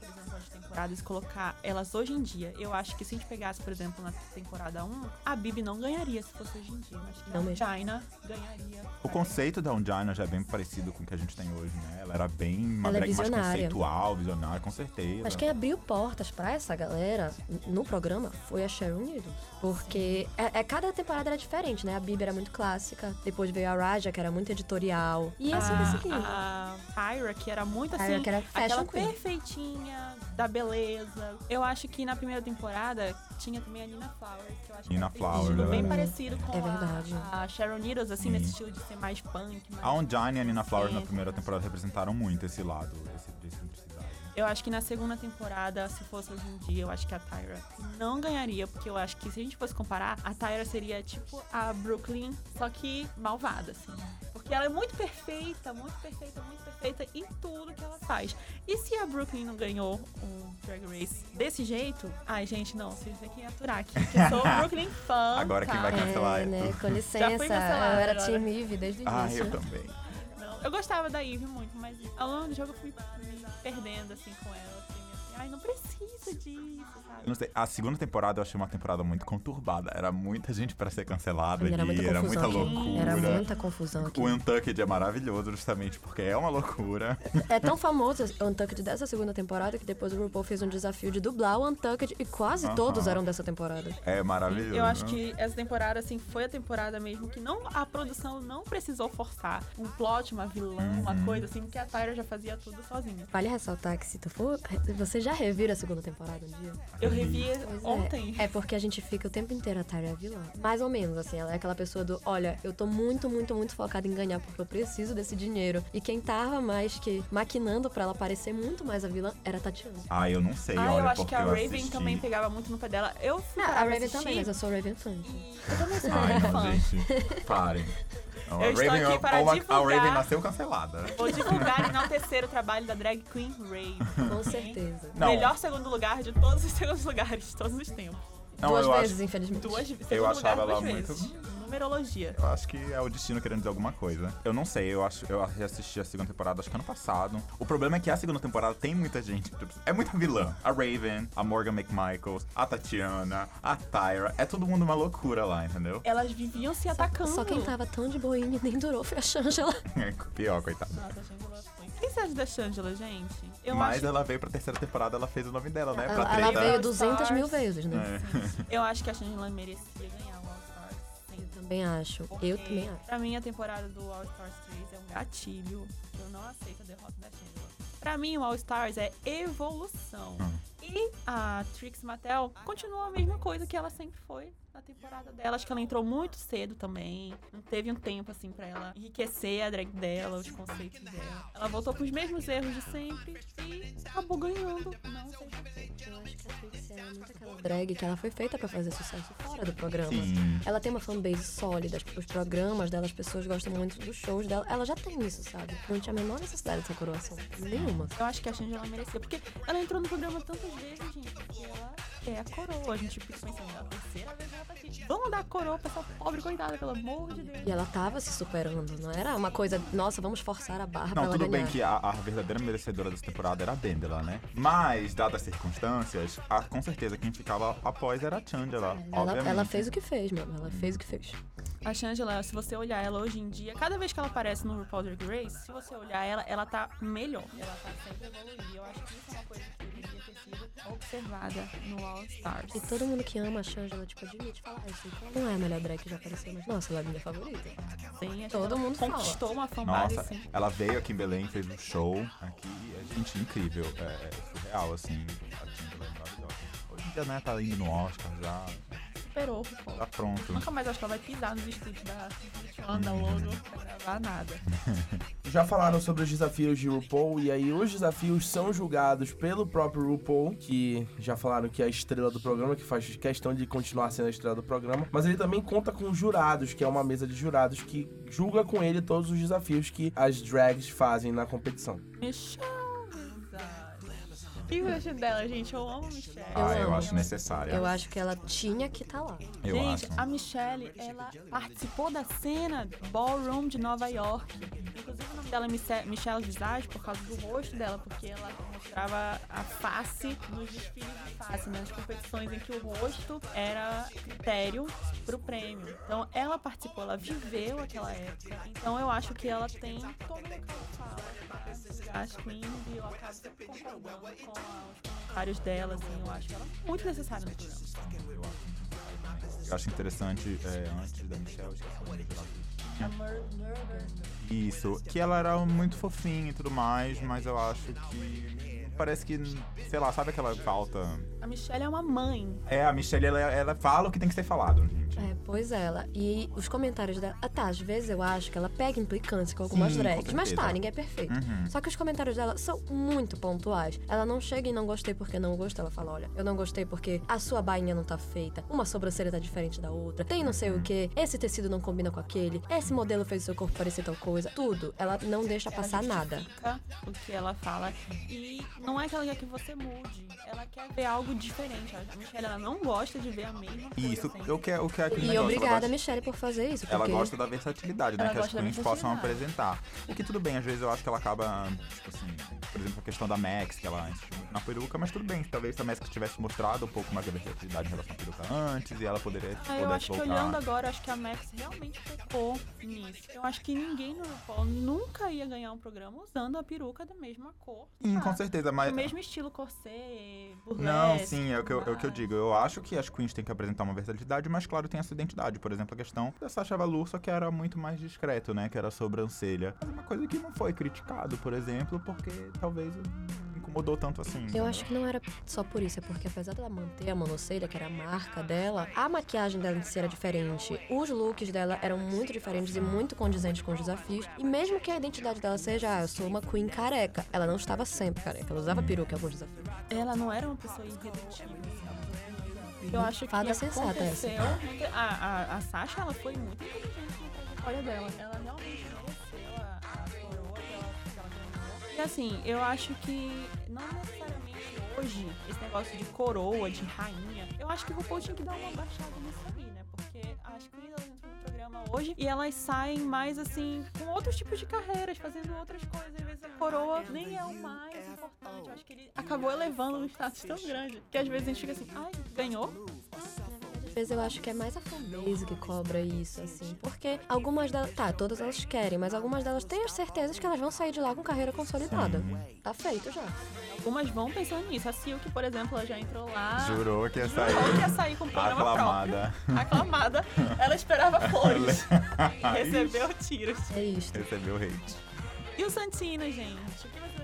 temporadas e colocar elas hoje em dia. Eu acho que se a gente pegasse, por exemplo, na temporada 1, a Bibi não ganharia se fosse hoje em dia. Eu acho que Não a mesmo. China ganharia. O conceito da Ungina já é bem parecido com o que a gente tem hoje, né? Ela era bem uma Ela é mais conceitual, visionária, com certeza. Mas quem abriu portas pra essa galera no programa foi a Sharon Needles. Porque é, é- cada temporada era diferente, né? A Bibi era muito clássica, depois veio a Raja, que era muito editorial. E assim vai seguindo. a, a Tyra, que era muito assim, que era aquela queen. perfeitinha, da beleza. Eu acho que na primeira temporada tinha também a Nina Flowers, que eu acho Nina que era Flowers, estilo bem parecido com É verdade. A, a Sharon Needles, assim, Sim. nesse estilo de ser mais punk. Mais A Ungina e a Nina Flowers na primeira temporada representaram muito esse lado, esse, esse simplicidade. Eu acho que na segunda temporada, se fosse hoje em dia, eu acho que a Tyra não ganharia, porque eu acho que se a gente fosse comparar, a Tyra seria tipo a Brooklyn, só que malvada, assim. Porque ela é muito perfeita, muito perfeita, muito perfeita em tudo que ela faz. E se a Brooklyn não ganhou o Drag Race desse jeito, ai, gente, não, vocês têm que aturar aqui, que eu sou Brooklyn fã. Agora quem vai cancelar É, é né? Com licença, fui cancelada eu era agora. Team Eve desde o Ah, início. eu também. Eu gostava da Eve muito, mas ao longo do jogo eu fui me perdendo, assim, com ela. Assim, ai, não precisa disso, sabe? Eu não sei, a segunda temporada eu achei uma temporada muito conturbada. Era muita gente pra ser cancelada Era ali, muita era confusão muita aqui. loucura. Era muita confusão aqui. O Untucked é maravilhoso justamente porque é uma loucura. É tão famoso o Untucked dessa segunda temporada que depois o RuPaul fez um desafio de dublar o Untucked e quase Aham. todos eram dessa temporada. É maravilhoso. Eu acho que essa temporada, assim, foi a temporada mesmo que não, a produção não precisou forçar um plot, uma vilã, uma Uhum. coisa assim, porque a Tyra já fazia tudo sozinha. Vale ressaltar que se tu for. Você já reviu a segunda temporada um dia? Eu revi Pois é. ontem. É porque a gente fica o tempo inteiro a Tyra é a vilã. Mais ou menos, assim, ela é aquela pessoa do, olha, eu tô muito, muito, muito focada em ganhar porque eu preciso desse dinheiro. E quem tava mais que maquinando pra ela parecer muito mais a vilã era a Tatiana. Ah, eu não sei, Ah, olha, eu acho que a Raven assisti. também pegava muito no pé dela. Eu fui Não, a Raven assistir também, mas eu sou Raven fã. e eu também sou Raven fã. gente. Parem. Não, Eu estou aqui para ou a- a divulgar. Raven nasceu cancelada. Vou divulgar e enaltecer o trabalho da drag queen Raven. Com certeza. Não. Melhor segundo lugar de todos os segundos lugares, de todos os tempos. Não, Duas vezes, acho, infelizmente. Duas vezes. Eu achava lugar, ela duas muito-. Numerologia. eu acho que é o destino querendo dizer alguma coisa. Eu não sei, eu acho, eu reassisti a segunda temporada acho que ano passado. O problema é que a segunda temporada tem muita gente, tipo, é muita vilã. A Raven, a Morgan McMichaels, a Tatiana, a Tyra, é todo mundo uma loucura lá, entendeu? Elas viviam se atacando. Só quem tava tão de boinha nem durou foi a Shangela. Pior, coitada. Nossa, a Shangela foi. O que você acha da Shangela, gente? Eu Mas acho, ela veio pra terceira temporada, ela fez o nome dela, né? Pra Ela, ela treta. veio All 200 mil vezes, né? É. eu acho que a Shangela merecia ganhar também acho. Eu também acho. Pra mim, a temporada do All Stars 3 é um gatilho. Eu não aceito a derrota da Shangela. Pra mim, o All Stars é evolução. Hum. E a Trix Mattel continua a mesma coisa que ela sempre foi na temporada dela. Acho que ela entrou muito cedo também. Não teve um tempo, assim, pra ela enriquecer a drag dela, os conceitos dela. Ela voltou pros mesmos erros de sempre e acabou ganhando. Não sei. Eu acho que a Trixie é muito aquela drag que ela foi feita pra fazer sucesso fora do programa. Sim. Ela tem uma fanbase sólida, tipo, os programas dela, as pessoas gostam muito dos shows dela. Ela já tem isso, sabe? Não tinha a menor necessidade dessa coroação. Nenhuma. Eu acho que a Shangela merecia, porque ela entrou no programa tantas vezes, gente, porque ela é a coroa. A gente fica pensando, é a terceira vez ela tá aqui. Vamos dar a coroa pra essa pobre coitada, pelo amor de Deus. E ela tava se superando, não era uma coisa, nossa, vamos forçar a barra pra Não, ela tudo ganhar. bem que a, a verdadeira merecedora dessa temporada era a Bendela, né? Mas, dadas as circunstâncias, a- com certeza quem ficava após era a Chandela, Ela, obviamente. ela fez o que fez, mano. Ela fez o que fez. A Shangela, se você olhar ela hoje em dia, cada vez que ela aparece no RuPaul's Drag Race, se você olhar ela, ela tá melhor. Ela tá sempre evoluindo. Eu acho que isso é uma coisa que deveria ter sido observada no All Stars. E todo mundo que ama a Shangela, tipo, admite, fala, ah, ela não é a melhor drag que já apareceu, mas nossa, ela é a minha favorita. Sim, todo mundo fala. conquistou uma fanbase, Nossa, assim. ela veio aqui em Belém, fez um show aqui, é gente incrível, é, é surreal, assim, a Shangela é maravilhosa. Hoje em dia, né, tá indo no Oscar já, Superou o tá pronto. Nunca mais acho que ela vai pisar nos estúdios da Wanda logo pra gravar nada. Já falaram sobre os desafios de RuPaul, e aí os desafios são julgados pelo próprio RuPaul, que já falaram que é a estrela do programa, que faz questão de continuar sendo a estrela do programa, mas ele também conta com jurados, que é uma mesa de jurados que julga com ele todos os desafios que as drags fazem na competição. Michelle que você acha dela, gente? Eu amo a Michelle. Ah, eu amo. acho necessária. Eu acho que ela tinha que estar lá. Eu Gente, acho. a Michelle, ela participou da cena Ballroom de Nova York. Inclusive, o nome dela é Miche- Michelle Visage por causa do rosto dela, porque ela mostrava a face nos desfiles de face, né? nas competições em que o rosto era critério pro prêmio. Então, ela participou, ela viveu aquela época. Então, eu acho que ela tem todo o de fala. As queens, e eu acabo sempre concordando com os comentários dela, assim. Eu acho ela muito necessária no programa. Eu acho interessante, é, antes da Michelle, que A Mur- Murder. Isso, que ela era muito fofinha e tudo mais, mas eu acho que parece que, sei lá, sabe aquela falta. A Michelle é uma mãe. É, a Michelle, ela, ela fala o que tem que ser falado, gente. É, pois ela. E os comentários dela. Ah, tá, às vezes eu acho que ela pega implicância com algumas Sim, com drags. Mas tá, ninguém é perfeito. Uhum. Só que os comentários dela são muito pontuais. Ela não chega e não gostei porque não gostou. Ela fala: olha, eu não gostei porque a sua bainha não tá feita, uma sobrancelha tá diferente da outra, tem não sei Uhum. o que, esse tecido não combina com aquele, esse modelo fez o seu corpo parecer tal coisa. Tudo. Ela não deixa passar nada. O que ela fala. E não é que ela quer que você mude. Ela quer ver algo diferente. A Michelle, ela não gosta de ver a mesma coisa. Isso, sempre. o que é, o que é aquele E negócio, obrigada, gosta- Michelle, por fazer isso. Ela gosta da versatilidade, né? Que as queens possam apresentar. O que tudo bem, às vezes eu acho que ela acaba, tipo assim, por exemplo, a questão da Max, que ela na peruca, mas tudo bem, talvez se a Max tivesse mostrado um pouco mais da versatilidade em relação à peruca antes, e ela poderia Ah, eu acho que olhando agora, eu acho que a Max realmente focou nisso. Eu acho que ninguém no RuPaul nunca ia ganhar um programa usando a peruca da mesma cor. Sim, com sabe? certeza, mas... O mesmo estilo corset, burlesque. Não, sim, é o, que eu, é o que eu digo. Eu acho que as queens têm que apresentar uma versatilidade, mas claro, tem essa identidade. Por exemplo, a questão da Sasha Velour, só que era muito mais discreto, né? Que era a sobrancelha. Mas uma coisa que não foi criticado, por exemplo, porque talvez incomodou tanto assim. Eu acho que não era só por isso, é porque apesar dela manter a monocelha, que era a marca dela, a maquiagem dela em si era diferente. Os looks dela eram muito diferentes e muito condizentes com os desafios. E mesmo que a identidade dela seja, ah, eu sou uma queen careca, ela não estava sempre careca, ela usava peruca em alguns desafios. Ela não era uma pessoa irredutível, sabe? Eu acho Fada que sensata essa. aconteceu... A, a, a Sasha, ela foi muito inteligente na trajetória dela. Ela realmente mereceu a, a coroa que ela, que ela ganhou. E assim, eu acho que não necessariamente hoje, esse negócio de coroa, de rainha, eu acho que o RuPaul tinha que dar uma baixada nisso aí, né? Porque entram no programa hoje e elas saem mais, assim, com outros tipos de carreiras, fazendo outras coisas. Às vezes a coroa nem é o mais importante. Eu acho que ele acabou elevando um status tão grande que às vezes a gente fica assim, ai, ganhou? Às vezes eu acho que é mais a fanbase que cobra isso, assim. Porque algumas delas. Tá, todas elas querem, mas algumas delas têm as certezas que elas vão sair de lá com carreira consolidada. Tá feito já. Algumas vão pensando nisso. A Silk, por exemplo, ela já entrou lá. Jurou que ia sair. Jurou que ia sair com o programa Aclamada. próprio. Aclamada. Ela esperava flores. Recebeu tiros. É isto. Recebeu hate. E o Santino, gente?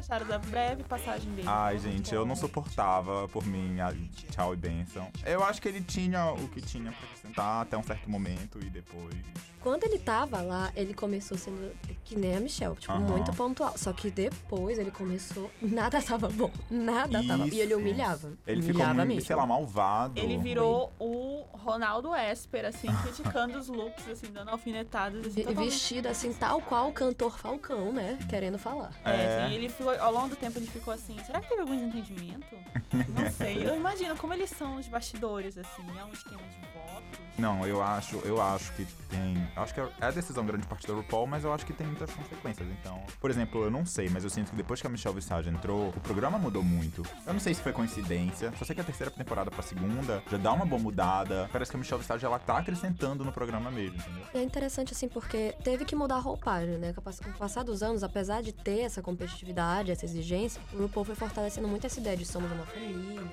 Acharam da breve passagem dele? Ai, gente, eu não suportava por mim a tchau e benção. Eu acho que ele tinha o que tinha pra acrescentar até um certo momento e depois. Quando ele tava lá, ele começou sendo que nem a Michelle, tipo, Aham. muito pontual. Só que depois ele começou, nada tava bom. Nada tava. E ele Isso. humilhava. Ele ficou humilhava muito, mesmo. sei lá, malvado. Ele virou o Ronaldo Esper, assim, criticando os looks, assim, dando alfinetadas. Assim, totalmente- Vestido assim, tal qual o cantor Falcão, né? Querendo falar. É, É. assim, ele ficou, ao longo do tempo ele ficou assim, será que teve algum desentendimento? Não sei. Eu imagino como eles são os bastidores, assim, é um esquema de. Não, eu acho, eu acho que tem. Acho que é a decisão grande parte da RuPaul, mas eu acho que tem muitas consequências. Então, por exemplo, eu não sei, mas eu sinto que depois que a Michelle Visage entrou, o programa mudou muito. Eu não sei se foi coincidência, só sei que a terceira temporada pra segunda já dá uma boa mudada. parece que a Michelle Visage, ela tá acrescentando no programa mesmo, entendeu? É interessante, assim, porque teve que mudar a roupagem, né? Com o passar dos anos, apesar de ter essa competitividade, essa exigência, o RuPaul foi fortalecendo muito essa ideia de somos uma família,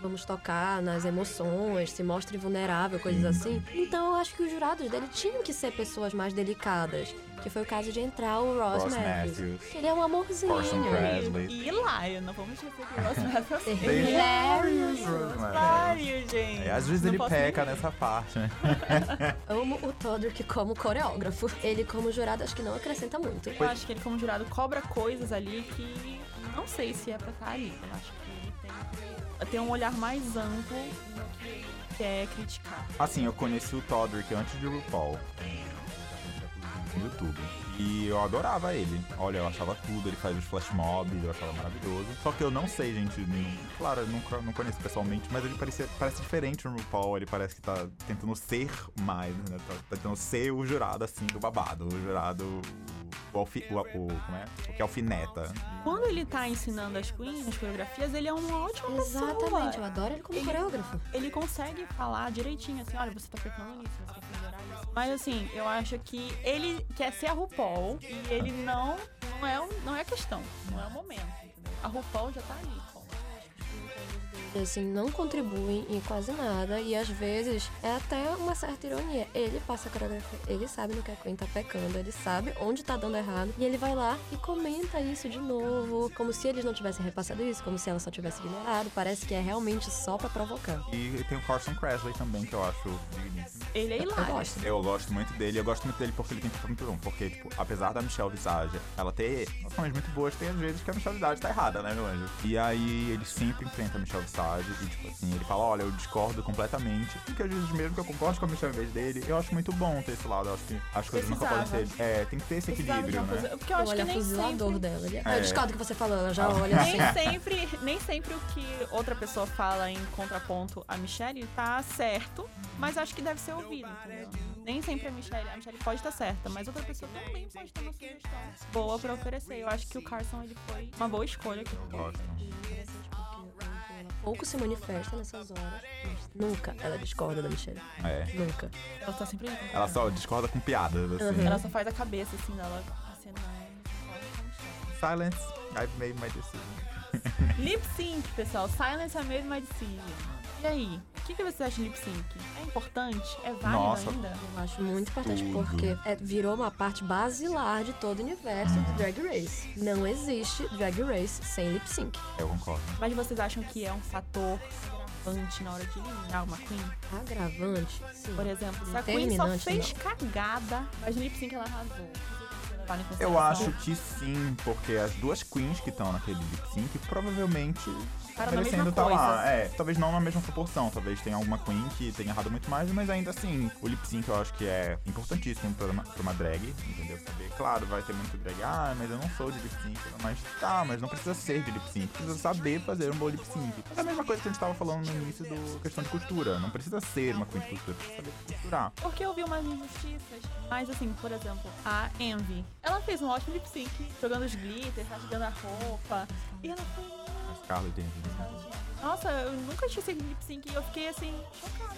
vamos tocar nas emoções, se mostre vulnerável, coisas assim. Então eu acho que os jurados dele tinham que ser pessoas mais delicadas. Que foi o caso de entrar o Ross, Ross Matthews. Matthews. Ele é um amorzinho. Orson Presley. E Lion, não vamos esquecer que o Ross Matthews é Hilarious. Vários, gente. É, às vezes Não ele peca nem- nessa parte, né? Amo o Todrick como coreógrafo. Ele como jurado acho que não acrescenta muito. Eu acho que ele, como jurado, cobra coisas ali que não sei se é pra estar ali. Eu acho que ele tem, ter um olhar mais amplo no que ele quer criticar. Assim, eu conheci o Todrick antes de RuPaul. No YouTube. E eu adorava ele. Olha, eu achava tudo, ele faz os flash mobs, eu achava maravilhoso. Só que eu não sei, gente. não- claro, eu nunca não conheço pessoalmente, mas ele parecia, parece diferente no RuPaul. Ele parece que tá tentando ser mais, né? Tá, tá tentando ser o jurado, assim, do babado. O jurado. O, alfi, o, o- como é? O que alfineta. Quando ele tá ensinando as queens, as coreografias, ele é uma ótima pessoa. Exatamente, eu adoro ele como Ele- coreógrafo. ele consegue falar direitinho, assim, olha, você tá pecando nisso, você melhorar isso. Mas assim, eu acho que ele quer ser a RuPaul e ele não, não é, não é questão, não é o momento, entendeu? A RuPaul já tá ali. Assim, não contribuem em quase nada e às vezes é até uma certa ironia. Ele passa a coreografia, ele sabe no que a Queen tá pecando, ele sabe onde tá dando errado e ele vai lá e comenta isso de novo, como se eles não tivessem repassado isso, como se ela só tivesse ignorado. Parece que é realmente só pra provocar. E tem o Carson Presley também, que eu acho digníssimo. Ele é Eu hilário. gosto. Eu gosto muito dele, eu gosto muito dele porque ele tem muito bom. Porque, tipo, apesar da Michelle Visage, ela ter ações muito boas, tem às vezes que a Michelle Visage tá errada, né, meu anjo? E aí ele sempre enfrenta a Michelle Visage e, tipo assim, ele fala, olha, eu discordo completamente. Porque às vezes mesmo que eu concordo com a Michelle em vez dele, eu acho muito bom ter esse lado. Eu acho que as coisas nunca podem ser. É, tem que ter esse equilíbrio, né? coisa- Porque eu acho que olha nem sempre, dela. Ele... É. Eu discordo do que você falou, ela já olha assim. nem sempre, nem sempre o que outra pessoa fala em contraponto a Michelle tá certo, mas acho que deve ser ouvido, entendeu? Nem sempre a Michelle, a Michelle pode estar certa, mas outra pessoa também pode ter uma sugestão boa pra oferecer. Eu acho que o Carson ele foi uma boa escolha aqui. Eu gosto. Pouco se manifesta nessas horas, mas nunca ela discorda da Michelle. É. Nunca. Ela tá sempre Ela só discorda com piadas, assim. Ela só faz a cabeça assim dela acenando. Silence, I've made my decision. Lip sync, pessoal. Silence I made my decision. E aí? O que, que você acha de lip sync? É importante? É válido Nossa. ainda? Eu acho muito importante Tudo. porque é- virou uma parte basilar de todo o universo do Drag Race. Não existe Drag Race sem lip sync. Eu concordo. Mas vocês acham que é um fator agravante na hora de eliminar uma queen? Agravante, sim. Por exemplo, se a queen só fez cagada, mas no lip sync ela arrasou. Eu acho que sim, porque as duas queens que estão naquele lip sync provavelmente Ficaram na merecendo mesma estar lá. É, talvez não na mesma proporção, talvez tenha alguma queen que tenha errado muito mais, mas ainda assim, o lip sync eu acho que é importantíssimo pra uma, pra uma drag, entendeu? Saber, claro, vai ter muito drag, ah, mas eu não sou de lip sync, mas tá, mas não precisa ser de lip sync, precisa saber fazer um bom lip sync. É a mesma coisa que a gente tava falando no início do questão de costura, não precisa ser uma queen de costura, precisa saber costurar. Porque eu vi umas injustiças. Mas assim, por exemplo, a Envy. Ela fez um ótimo lip sync, jogando os glitters, rasgando a roupa. E ela foi. A Scarlett tem Nossa, eu nunca tinha sido lip sync e eu fiquei assim, chocada.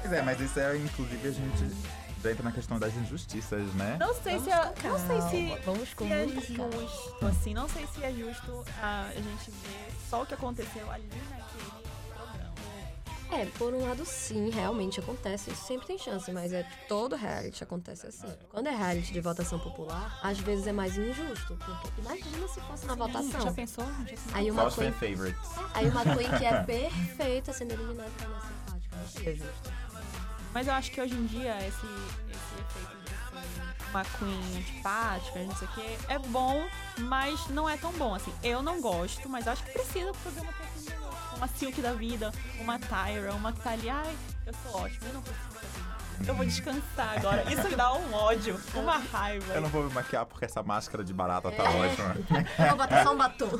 Pois é, mas isso é, inclusive, a gente já entra na questão das injustiças, né? Não sei Vamos se é, não sei se, vamos com se é justo, assim, não sei se é justo a, gente ver só o que aconteceu ali naquele programa. É, por um lado, sim, realmente acontece. Isso sempre tem chance, mas é todo reality acontece assim. Quando é reality de votação popular, às vezes é mais injusto. Porque imagina se fosse na Já votação. pensou? Já Aí uma queen, favorites. aí uma queen que é perfeita sendo eliminada pra minha simpática. Não seria justo. Mas eu acho que hoje em dia esse, esse efeito de uma queen antipática, não sei o quê, é bom, mas não é tão bom. Assim, eu não gosto, mas acho que precisa pro programa ter. Uma Silk da vida, uma Tyra, uma que tá ali, ai, eu sou ótima, eu não preciso fazer. Eu vou descansar agora. Isso me dá um ódio, uma raiva. Eu não vou me maquiar porque essa máscara de barata tá É. ótima. Eu vou botar só um batom.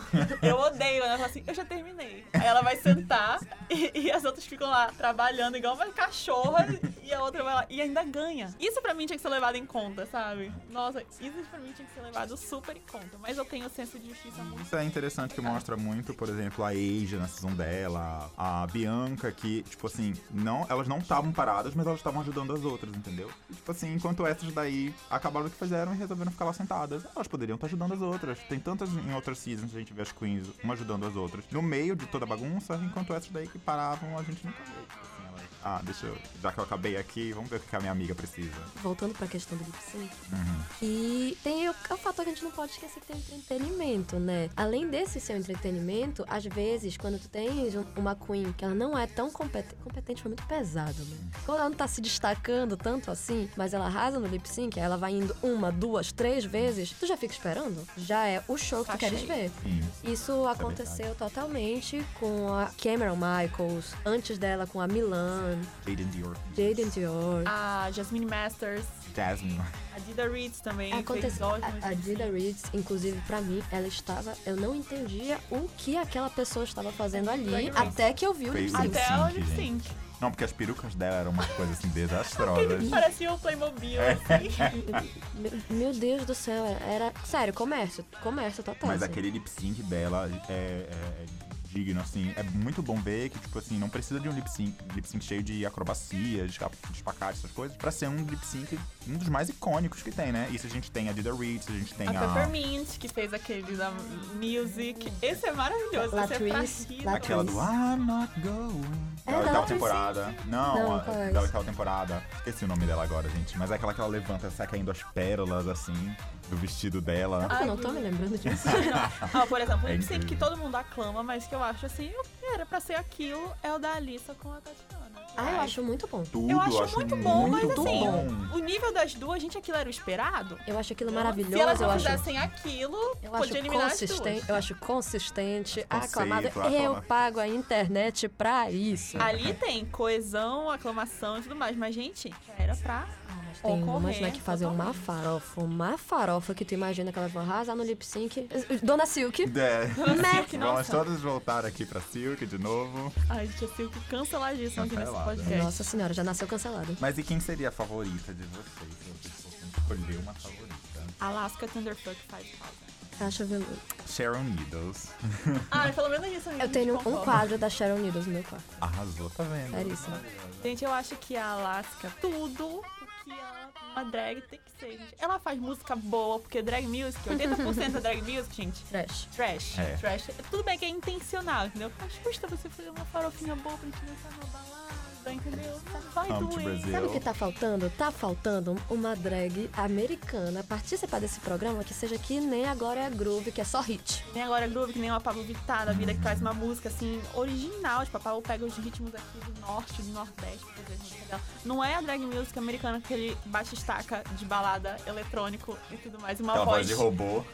Eu odeio ela fala assim, eu já terminei. Aí ela vai sentar e, e as outras ficam lá trabalhando igual uma cachorra e a outra vai lá e ainda ganha. Isso pra mim tinha que ser levado em conta, sabe? Nossa, isso pra mim tinha que ser levado super em conta. Mas eu tenho o senso de justiça muito. Isso é interessante que mostra muito, por exemplo, a Asia na season dela, a Bianca, que, tipo assim, não, elas não estavam paradas, mas elas estavam ajudando as outras, entendeu? Tipo assim, enquanto essas daí acabaram o que fizeram e resolveram ficar lá sentadas, elas poderiam estar ajudando as outras. Tem tantas em outras seasons a gente vê as queens uma ajudando as outras no meio de toda a bagunça, enquanto essas daí que paravam a gente nunca vê. Tipo assim, ah, deixa eu, já que eu acabei aqui, vamos ver o que a minha amiga precisa. Voltando pra questão do lip sync. Uhum. E tem o, o fator que a gente não pode esquecer que tem entretenimento, né? Além desse seu entretenimento, às vezes, quando tu tens um- uma queen que ela não é tão competente, competente foi muito pesado, né? Quando ela não tá se destacando tanto assim, mas ela arrasa no lip sync, ela vai indo uma, duas, três vezes, tu já fica esperando. Já é o show que tu Achei. queres ver. Sim. Isso aconteceu totalmente com a Cameron Michaels, antes dela com a Milan, Jaden Dior. Jaden Dior. A Jasmine Masters, Jasmine. a Dida Reeds também Aconteceu. A, a Dida. Reeds, inclusive pra mim, ela estava. Eu não entendia o que aquela pessoa estava fazendo ali, Drag Race. até que eu vi o lip sync. Até o lip sync. Não, porque as perucas dela eram uma coisa assim desastrosas. Parecia um Playmobil, É. assim. Meu, meu Deus do céu, era. Sério, comércio. Comércio total. Mas assim. aquele lip sync dela é- é digno, assim. É muito bom ver que, tipo assim, não precisa de um lip sync, lip sync cheio de acrobacia, de espacate, essas coisas, pra ser um lip sync, um dos mais icônicos que tem, né? Isso a gente tem a Dida Reeds, a gente tem A a. Peppermint, que fez aquele da Music. Esse é maravilhoso. Esse é pra. Aquela do I'm not going. É, da oitava temporada. Não, Não, a- qual é da oitava temporada. Esqueci o nome dela agora, gente. Mas é aquela que ela levanta, sai caindo as pérolas, assim, do vestido dela. Eu não tô me lembrando disso. Ah, por exemplo, É lip sync que todo mundo aclama, mas que eu acho assim, eu- era pra ser aquilo, é o da Alissa com a Tatiana. Ah, eu acho muito bom. Tudo, Eu acho, muito bom, mas muito assim, bom. o nível das duas, gente, aquilo era o esperado. Eu acho aquilo Se elas maravilhoso, eu não acho. fizessem aquilo, Eu podia acho eliminar as consistente, duas. eu acho consistente, Conceito, aclamado. Eu pago a internet pra isso. Ali tem coesão, aclamação e tudo mais, mas, gente, era pra Tem umas ocorrer né, que fazem uma farofa, uma farofa que tu imagina que elas vão arrasar no lip sync. Dona Silk. É. Silk, Vamos nossa. todos voltar aqui pra Silk de novo. Ai, gente, eu fico canceladíssima aqui nesse. Podcast. Nossa senhora, já nasceu cancelado. Mas e quem seria a favorita de vocês? Se vocês fossem escolher uma favorita. Alaska Thunderfuck 5000. Acha veludo. Sharon Needles. Ah, pelo menos isso Eu tenho um quadro da Sharon Needles no meu quarto. Arrasou, tá vendo? Seríssimo. Gente, eu acho que a Alaska, tudo o que ela, uma drag tem que ser, gente. Ela faz música boa, porque drag music, 80% da drag music, gente, Trash. trash. É. Trash. Tudo bem que é intencional, entendeu? Mas custa você fazer uma farofinha boa pra gente dançar numa balada, entendeu? Vai Come doer. Sabe o que tá faltando? Tá faltando uma drag americana participar desse programa que seja que nem agora é a Groove, que é só hit. Nem agora Groove, que nem uma Pablo Vittar da vida, que traz uma música assim, original. Tipo, a Pablo pega os ritmos aqui do norte, do nordeste, pra fazer a música dela. Não é a drag music americana que ele bate estaca de balada eletrônico e tudo mais. Uma Aquela voz voz de robô.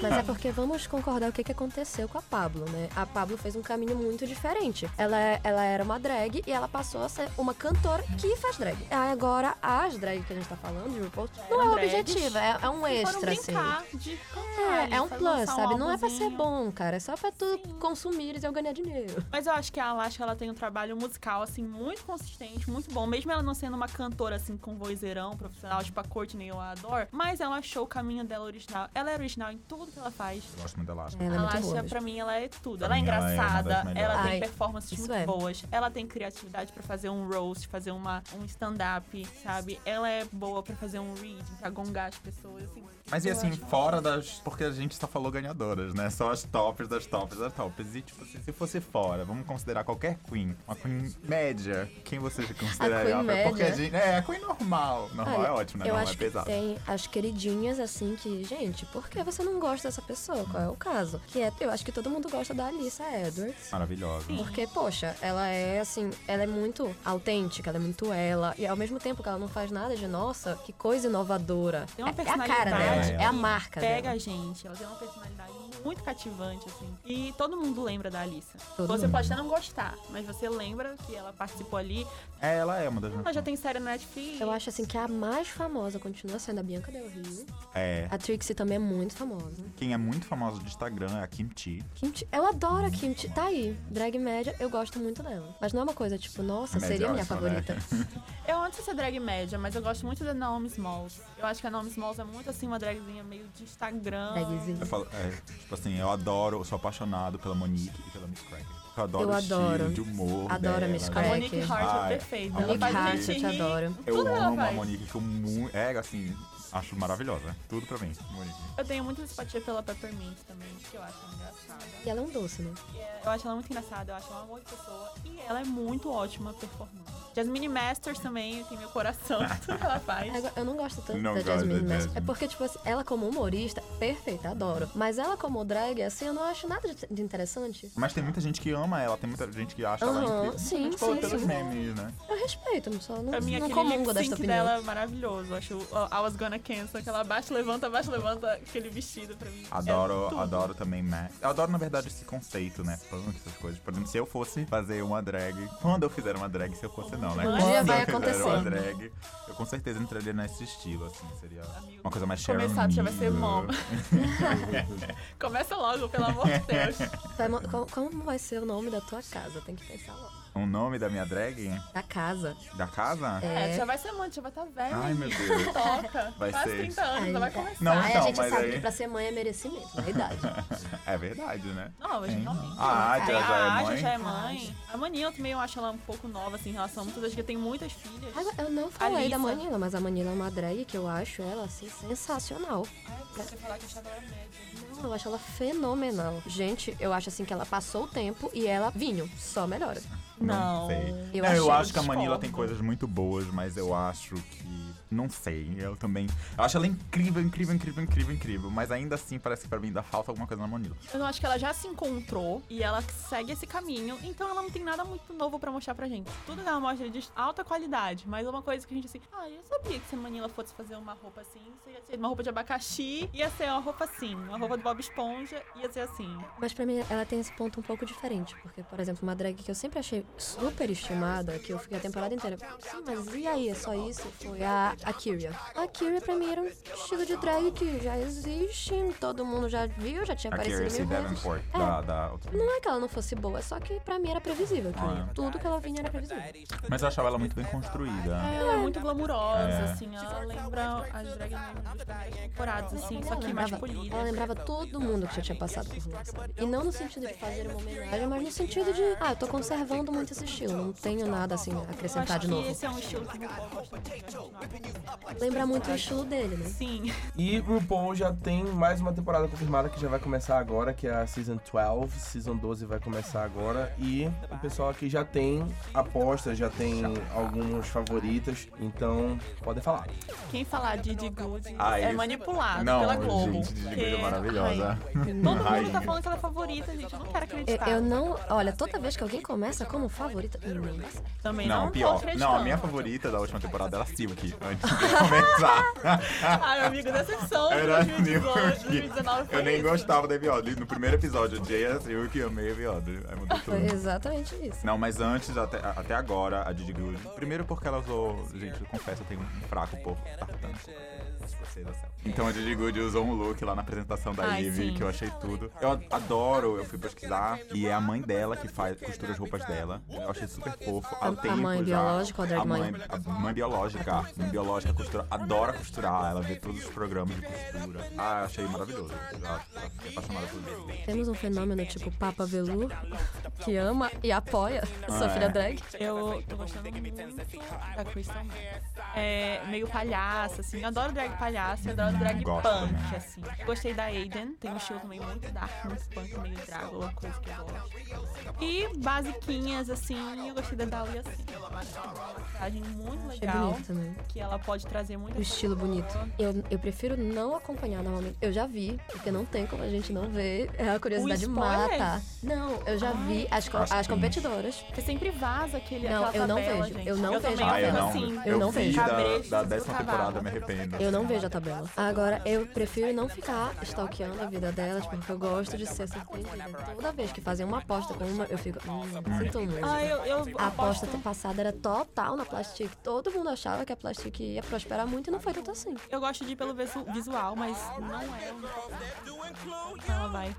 Mas é porque vamos concordar o que, que aconteceu com a Pablo, né? A Pablo fez um caminho muito diferente. Ela, é- ela era uma drag e ela passou a ser uma cantora que faz drag. Aí Agora, as drag que a gente tá falando, de RuPaul, não é o objetivo, é, é um extra, assim. brincar de cantar É, é um plus, lançar um sabe? Não é pra ser bom, cara. É só pra tu consumires e eu ganhar dinheiro. Mas eu acho que a Alaska ela tem um trabalho musical assim muito consistente, muito bom, mesmo ela não sendo uma cantora assim com vozeirão profissional, tipo a Courtney ou a Adore, mas ela achou o caminho dela original. Ela é original em tudo que ela faz. Eu gosto muito dela. Ela é boa. Alaska, mesmo. pra mim, ela é tudo. Pra ela é mim, ela é engraçada, ela tem Ai, performances muito é. boas, ela tem criatividade pra fazer um roast, fazer uma, um stand-up, sabe? Ela é boa pra fazer um reading, pra gongar as pessoas, assim. Mas e assim, acho- fora das. Porque a gente só falou ganhadoras, né? Só as tops das tops das tops. E tipo, assim, se fosse fora, vamos considerar qualquer queen, uma queen média, quem você consideraria? A queen Porque a média? gente. É, a queen normal. Normal Olha, é ótimo, né? Eu Normal acho é que pesado. tem as queridinhas, assim, que, gente, por que você não gosta dessa pessoa? Qual é o caso? Que é, eu acho que todo mundo gosta da Alissa Edwards. Maravilhosa. Porque, poxa, ela é assim, ela é muito autêntica, ela é muito ela. E ao mesmo tempo que ela não faz nada de, nossa, que coisa inovadora. Tem uma é, é a cara personalidade dela, é a marca Pega dela. a gente, ela tem uma personalidade muito cativante, assim. E todo mundo lembra da Alissa. Todo você mundo. pode até não gostar, mas você lembra que ela participou ali. É, ela é uma das. Ela já tem série na Netflix. Eu acho assim que a mais famosa continua sendo a Bianca Del Rio. É. A Trixie também é muito famosa. Quem é muito famosa do Instagram é a Kimchi. Kimchi, eu adoro a Kimchi. Tá aí, drag média, eu gosto muito dela. Mas não é uma coisa tipo, nossa, Média seria minha ótima, né? favorita. Eu não sei se é drag média, mas eu gosto muito da Naomi Smalls. Eu acho que a Naomi Smalls é muito assim, uma dragzinha meio de Instagram. Dragzinha. Eu falo, é, tipo assim, eu adoro, eu sou apaixonado pela Monique e pela Miss Cracker. Eu adoro Eu o adoro. estilo de humor Adoro a dela, Miss A né? Cracker. Monique Hart é perfeita. a Monique a Hart, eu te adoro. Eu Tudo ela amo a. Monique com muito. É, assim, acho maravilhosa. Tudo pra mim, Monique. Eu tenho muita simpatia pela Peppermint também, que eu acho ela engraçada. E ela é um doce, né? É- Eu acho ela muito engraçada, eu acho ela um amor de pessoa. E ela é muito ótima performando. Jasmine Masters também tem meu coração, tudo que ela faz. Agora, Eu não gosto tanto Não da gosto Jasmine da Master. Jasmine. É porque, tipo assim, ela como humorista, perfeita, adoro. Mas ela como drag, assim, eu não acho nada de, interessante. Mas tem muita gente que ama ela, tem muita gente que acha ela Aham, incrível. sim, tipo, sim, pelos sim. memes, né? Eu respeito, só não, Pra mim, não comungo opinião. dela é maravilhoso. Eu Acho o I Was Gonna Cancel, que ela baixa, levanta, baixa, levanta aquele vestido pra mim. Adoro, é adoro também Max. Eu adoro, na verdade, esse conceito, né? Punk, essas coisas. Por exemplo, se eu fosse fazer uma drag. Quando eu fizer uma drag, se eu fosse não, né? Um Quando dia eu vai fizer uma drag, eu com certeza entraria nesse estilo, assim. Seria Amigo, uma coisa mais Sharon Começar, já vai ser mom. Começa logo, pelo amor de Deus. Vai mo- como, como vai ser o nome da tua casa? Tem que pensar logo. O nome da minha drag? Da casa. Da casa? É, já vai ser mãe, já vai estar velha. Ai, meu? Deus. Toca. Vai Quase ser. 30 anos, já vai Ai, começar. Não, então, a gente mas sabe aí- que pra ser mãe é merecimento, é idade. É verdade, né? Não, hoje Hein? não. tem. A Adja Aí já é a mãe? já é mãe. A Manila também eu acho ela um pouco nova, assim, em relação a muitas vezes que tem muitas filhas. Eu não falei Alissa. da Manila, mas a Manila é uma drag que eu acho ela, assim, sensacional. Ai, você falar que eu achava ela média. Não, eu acho ela fenomenal. Gente, eu acho assim que ela passou o tempo e ela, vinho, só melhora. Não. sei. Eu Não, eu acho que a Manila tem coisas muito boas, mas eu acho que. Não sei. Eu também. Eu acho ela incrível, incrível, incrível, incrível, incrível. Mas ainda assim, parece que pra mim ainda falta alguma coisa na Manila. Eu acho que ela já se encontrou e ela segue esse caminho, então ela não tem nada muito novo pra mostrar pra gente. Tudo que ela mostra é de alta qualidade, mas é uma coisa que a gente assim, ah, eu sabia que se a Manila fosse fazer uma roupa assim, ia ser uma roupa de abacaxi, ia ser uma roupa assim, uma roupa do Bob Esponja, ia ser assim. Mas pra mim ela tem esse ponto um pouco diferente, porque, por exemplo, uma drag que eu sempre achei super estimada, que eu fiquei a temporada inteira. Sim, mas e aí? É só isso? Foi a, a Kyria. A Kyria pra mim era um estilo de drag que já existe, todo mundo já viu, já tinha A aparecido Curiosity mil vezes. Davenport, É. da, da outra. Não é que ela não fosse boa, é só que pra mim era previsível. Que Ah, é. Tudo que ela vinha era previsível. Mas eu achava ela muito bem construída. Ela é muito glamurosa, É. assim, ela lembra as drag temporadas, assim, só Ela que mais lembrava, polida. ela lembrava todo mundo que já tinha passado por lá, sabe? E não no sentido de fazer uma homenagem, mas no sentido de, ah, eu tô conservando muito esse estilo, não tenho nada assim a Eu acrescentar acho de que novo. esse é um estilo que muito. Lembra muito o estilo dele, né? Sim. E RuPaul já tem mais uma temporada confirmada que já vai começar agora, que é a Season 12. Season 12 vai começar agora. E o pessoal aqui já tem apostas, já tem alguns favoritas. Então, podem falar. Quem falar de Didi Good Ah, é manipulado Não, pela Globo. gente, Didi Good é maravilhosa. Ai, todo mundo tá falando que ela é favorita, gente. Eu não quero Eu, acreditar. eu não. Olha, toda vez que alguém começa como favorita. Certo. Também não, Não, pior. Não, a minha favorita da última temporada era a Silk, antes de começar. Ai, meu amigo, decepção de Era 2018, Silk. 2019 foi Eu nem isso. gostava da Eviode. No primeiro episódio, eu odiei a Silk e amei a Eviode. Aí mudou Foi tudo. exatamente isso. Não, mas antes, até, até agora, a Didi Good. Primeiro porque ela usou. Gente, eu confesso, eu tenho um fraco por tartana. Vocês da céu. Então a Didi Good usou um look lá na apresentação da Ai, sim. que eu achei tudo. Eu adoro, eu fui pesquisar, e é a mãe dela que faz, costura as roupas dela. Eu achei super fofo. Há A- a tempo mãe já. biológica ou a drag a mãe? mãe? A mãe biológica. A mãe biológica costura, adora costurar, ela vê todos os programas de costura. Ah, achei maravilhoso. Já fiquei apaixonada por ele. Temos um fenômeno tipo Papa Velour, que ama e apoia sua Ah, filha é. drag. Eu tô gostando muito da Crystal. É meio palhaça, assim. Eu adoro drag palhaça, eu adoro drag Gosto punk, também. assim. Eu gostei da Aiden, tem um estilo também muito dark, muito punk, meio Drácula, coisa que eu gosto. E basiquinhas, assim, eu gostei da Dahlia, assim. Eu é uma maquiagem muito legal, bonito também. que ela pode trazer muita O estilo bonito. Eu, eu prefiro não acompanhar normalmente. Eu já vi, porque não tem como a gente não ver. É a curiosidade mata. Não, eu já vi as, as competidoras. Porque sempre vaza aquele, Não, eu não tabela, vejo, gente. eu não vejo. também Ah, eu não. assim. Eu não vi vejo. da, Cabresto da décima temporada, eu me arrependo. Eu não vejo a tabela. Agora, eu prefiro não ficar stalkeando a vida delas, porque eu gosto de ser surpreendida. Toda vez que fazem uma aposta com uma, eu fico. Hum, sinto muito. Ah, eu, eu A aposta aposto- passada era total na Plastic. Todo mundo achava que a Plastic ia prosperar muito e não foi tanto assim. Eu gosto de ir pelo visu- visual, mas não é um ela vai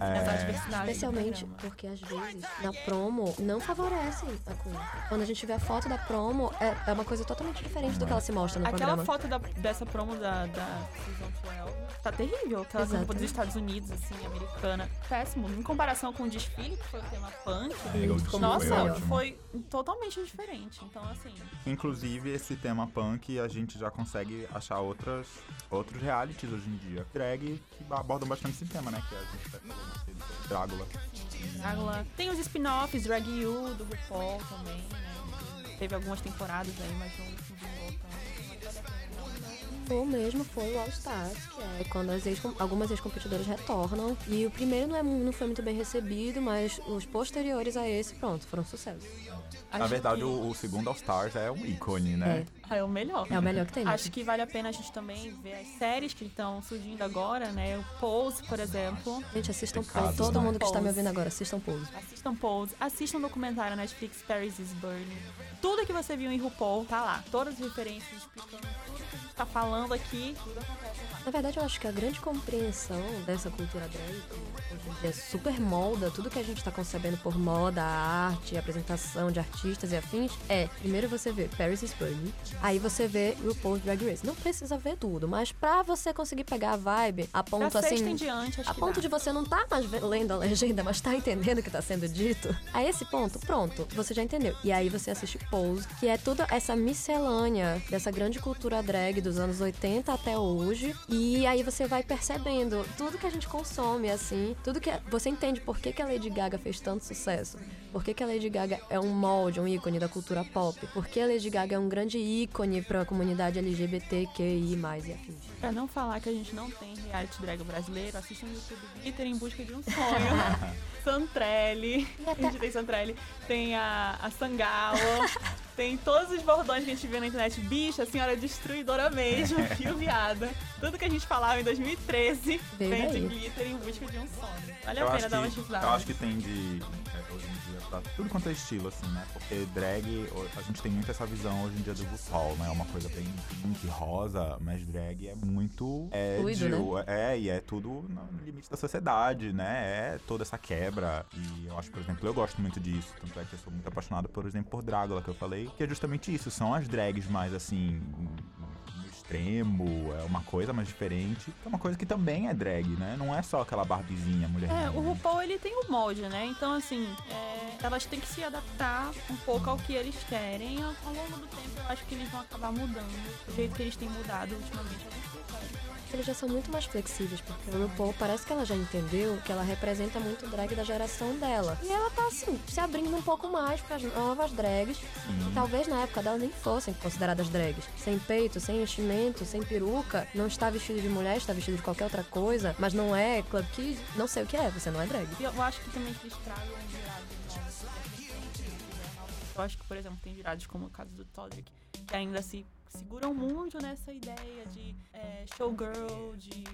É. essa diversidade. do Especialmente porque às vezes na promo não favorecem a Queen. Quando a gente vê a foto da promo, é, é uma coisa totalmente diferente do que ela se mostra no Aquela programa. foto da- dessa promo da, da Season 12 tá terrível. Aquela roupa dos Estados Unidos, assim, americana. Péssimo. Em comparação com o desfile, que foi o tema punk. Foi Nossa, ótimo. foi totalmente diferente. Então, assim, Inclusive, esse tema punk, a gente já consegue achar outras, outros realities hoje em dia. Drag, que abordam bastante esse tema, né? Que a Drácula. Drácula. Tem os spin-offs, Drag You, do RuPaul também, né? Teve algumas temporadas aí, mas não vingou tanto. Mas vale a pena. O mesmo foi o All Stars, que é quando as ex algumas ex-competidoras retornam. E o primeiro não, é não foi muito bem recebido, mas os posteriores a esse, pronto, foram sucesso. Na Acho verdade, que- o, o segundo All Stars é um ícone, né? Ah, é o melhor. É o melhor que tem. né? Acho que vale a pena a gente também ver as séries que estão surgindo agora, né? O Pose, por exemplo. Gente, assistam Pecado, Pose. Todo né? mundo que está me Pose. ouvindo agora, assistam Pose. Assistam Pose, assistam o documentário na Netflix Paris is Burning. Tudo que você viu em RuPaul tá lá. Todas as referências explicando tá falando aqui, tudo acontece lá. Na verdade, eu acho que a grande compreensão dessa cultura drag, que hoje em dia super molda tudo que a gente tá concebendo por moda, arte, apresentação de artistas e afins, é, primeiro você vê Paris is Burning, aí você vê RuPaul's Drag Race. Não precisa ver tudo, mas pra você conseguir pegar a vibe, a ponto Da assim... em diante, acho A ponto dá. de você não tá mais lendo a legenda, mas tá entendendo o que tá sendo dito. A esse ponto, pronto, você já entendeu. E aí você assiste Pose, que é toda essa miscelânea dessa grande cultura drag dos anos 80 até hoje. E aí você vai percebendo tudo que a gente consome, assim, tudo que. Você entende por que, que a Lady Gaga fez tanto sucesso. Por que, que a Lady Gaga é um molde, um ícone da cultura pop. Por que a Lady Gaga é um grande ícone pra comunidade LGBTQI e afins. Pra não falar que a gente não tem reality drag brasileiro, assistam no YouTube Glitter em Busca de um Sonho. Santrelli. A gente tem Santrelli. Tem a, a Sangalo. tem todos os bordões que a gente vê na internet. Bicha, a senhora destruidora mesmo. Fio viada. Tudo que a gente falava em 2013 Veio vem de. Glitter em Busca de um Sonho. Vale a pena dar uma estudada. eu acho que tem de. é, hoje em dia, pra tudo quanto é estilo, assim, né? Porque drag, a gente tem muito essa visão hoje em dia do RuPaul, né? É uma coisa bem pink, rosa, mas drag é muito. É, Fluido, de- é, e é tudo no limite da sociedade, né? É toda essa quebra. E eu acho, por exemplo, eu gosto muito disso. Tanto é que eu sou muito apaixonado, por exemplo, por Drácula, que eu falei, que é justamente isso. São as drags mais assim. Extremo, é uma coisa mais diferente. É uma coisa que também é drag, né? Não é só aquela barbizinha, mulher. É, o RuPaul ele tem o molde, né? Então, assim, é, elas têm que se adaptar um pouco ao que eles querem. Ao, longo do tempo, eu acho que eles vão acabar mudando. Do jeito que eles têm mudado ultimamente. critérios. Eles já são muito mais flexíveis, porque a RuPaul parece que ela já entendeu que ela representa muito o drag da geração dela. E ela tá, assim, se abrindo um pouco mais para novas drags, que talvez na época dela nem fossem consideradas drags. Sem peito, sem enchimento, sem peruca, não está vestido de mulher, está vestido de qualquer outra coisa, mas não é Club Kid, não sei o que é, você não é drag. Eu acho que também que eles tragam jurados novos. Eu acho que, por exemplo, tem jurados como o caso do Todrick, que ainda se seguram muito nessa ideia de é, showgirl, de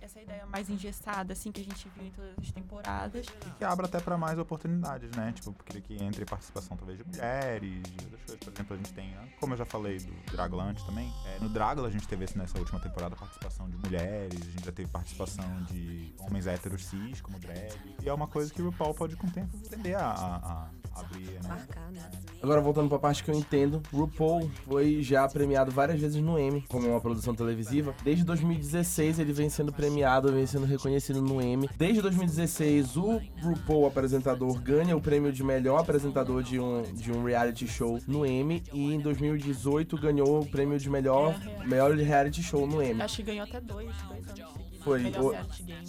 essa ideia mais engessada, assim, que a gente viu em todas as temporadas. que abra até pra mais oportunidades, né? Tipo, porque que entre participação talvez de mulheres, de outras coisas. Por exemplo, a gente tem, como eu já falei do Drácula antes também, é, no Drácula a gente teve esse- nessa última temporada participação de mulheres, a gente já teve participação de homens héteros cis como drag. E é uma coisa que o RuPaul pode com o tempo tender a, a- a né? Marcar, né? Agora, voltando pra parte que eu entendo, RuPaul foi já premiado várias vezes no Emmy, como uma produção televisiva. Desde 2016 ele vem sendo premiado, vem sendo reconhecido no Emmy. Desde 2016, o RuPaul apresentador ganha o prêmio de melhor apresentador de um, de um reality show no Emmy. E em 2018 ganhou o prêmio de melhor, melhor reality show no Emmy. Acho que ganhou até dois, dois anos. Foi. O-.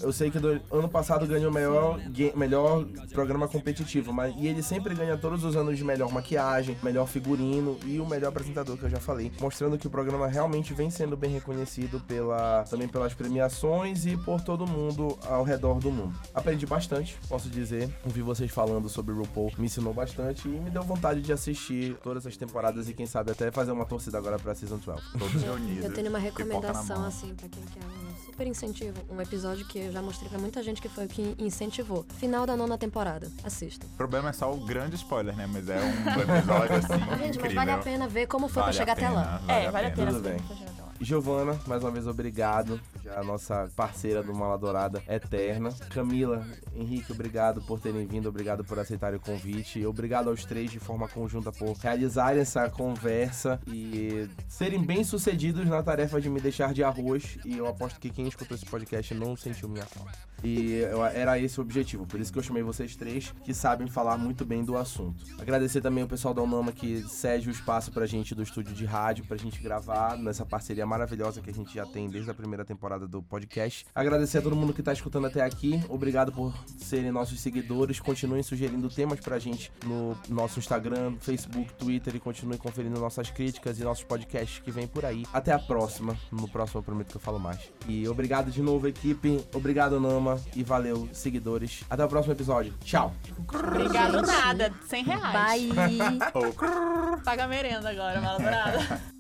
Eu sei que do, ano passado ganhou o melhor, melhor programa competitivo, mas e ele sempre ganha todos os anos de melhor maquiagem, melhor figurino e o melhor apresentador que eu já falei, mostrando que o programa realmente vem sendo bem reconhecido pela também pelas premiações e por todo mundo ao redor do mundo. Aprendi bastante, posso dizer. Ouvi vocês falando sobre o RuPaul, me ensinou bastante e me deu vontade de assistir todas as temporadas e quem sabe até fazer uma torcida agora pra Season 12. Todos reunidos. Eu tenho uma recomendação, assim, pra quem quer super incentivo. Um episódio que eu já mostrei pra muita gente que foi o que incentivou. Final da nona temporada. Assista. O problema é só o grande spoiler, né? Mas é um episódio assim. Gente, mas incrível. vale a pena ver como foi Vale pra chegar a até lá. pena, É, vale a pena. Tudo bem. Giovana, mais uma vez obrigado. Já a nossa parceira do Mala Dourada eterna. Camila, Henrique, obrigado por terem vindo, obrigado por aceitarem o convite. Obrigado aos três de forma conjunta por realizarem essa conversa e serem bem sucedidos na tarefa de me deixar de arroz. E eu aposto que quem escutou esse podcast não sentiu minha falta. E era esse o objetivo, por isso que eu chamei vocês três, que sabem falar muito bem do assunto. Agradecer também o pessoal da Unama que cede o espaço pra gente do estúdio de rádio, pra gente gravar nessa parceria maravilhosa que a gente já tem desde a primeira temporada do podcast. Agradecer a todo mundo que tá escutando até aqui, obrigado por serem nossos seguidores, continuem sugerindo temas pra gente no nosso Instagram, Facebook, Twitter e continuem conferindo nossas críticas e nossos podcasts que vem por aí. Até a próxima, no próximo eu prometo que eu falo mais. E obrigado de novo, equipe, obrigado, Nama, e valeu, seguidores. Até o próximo episódio. Tchau! Obrigado nada, 100 reais. Bye! Paga a merenda agora, mala dourada.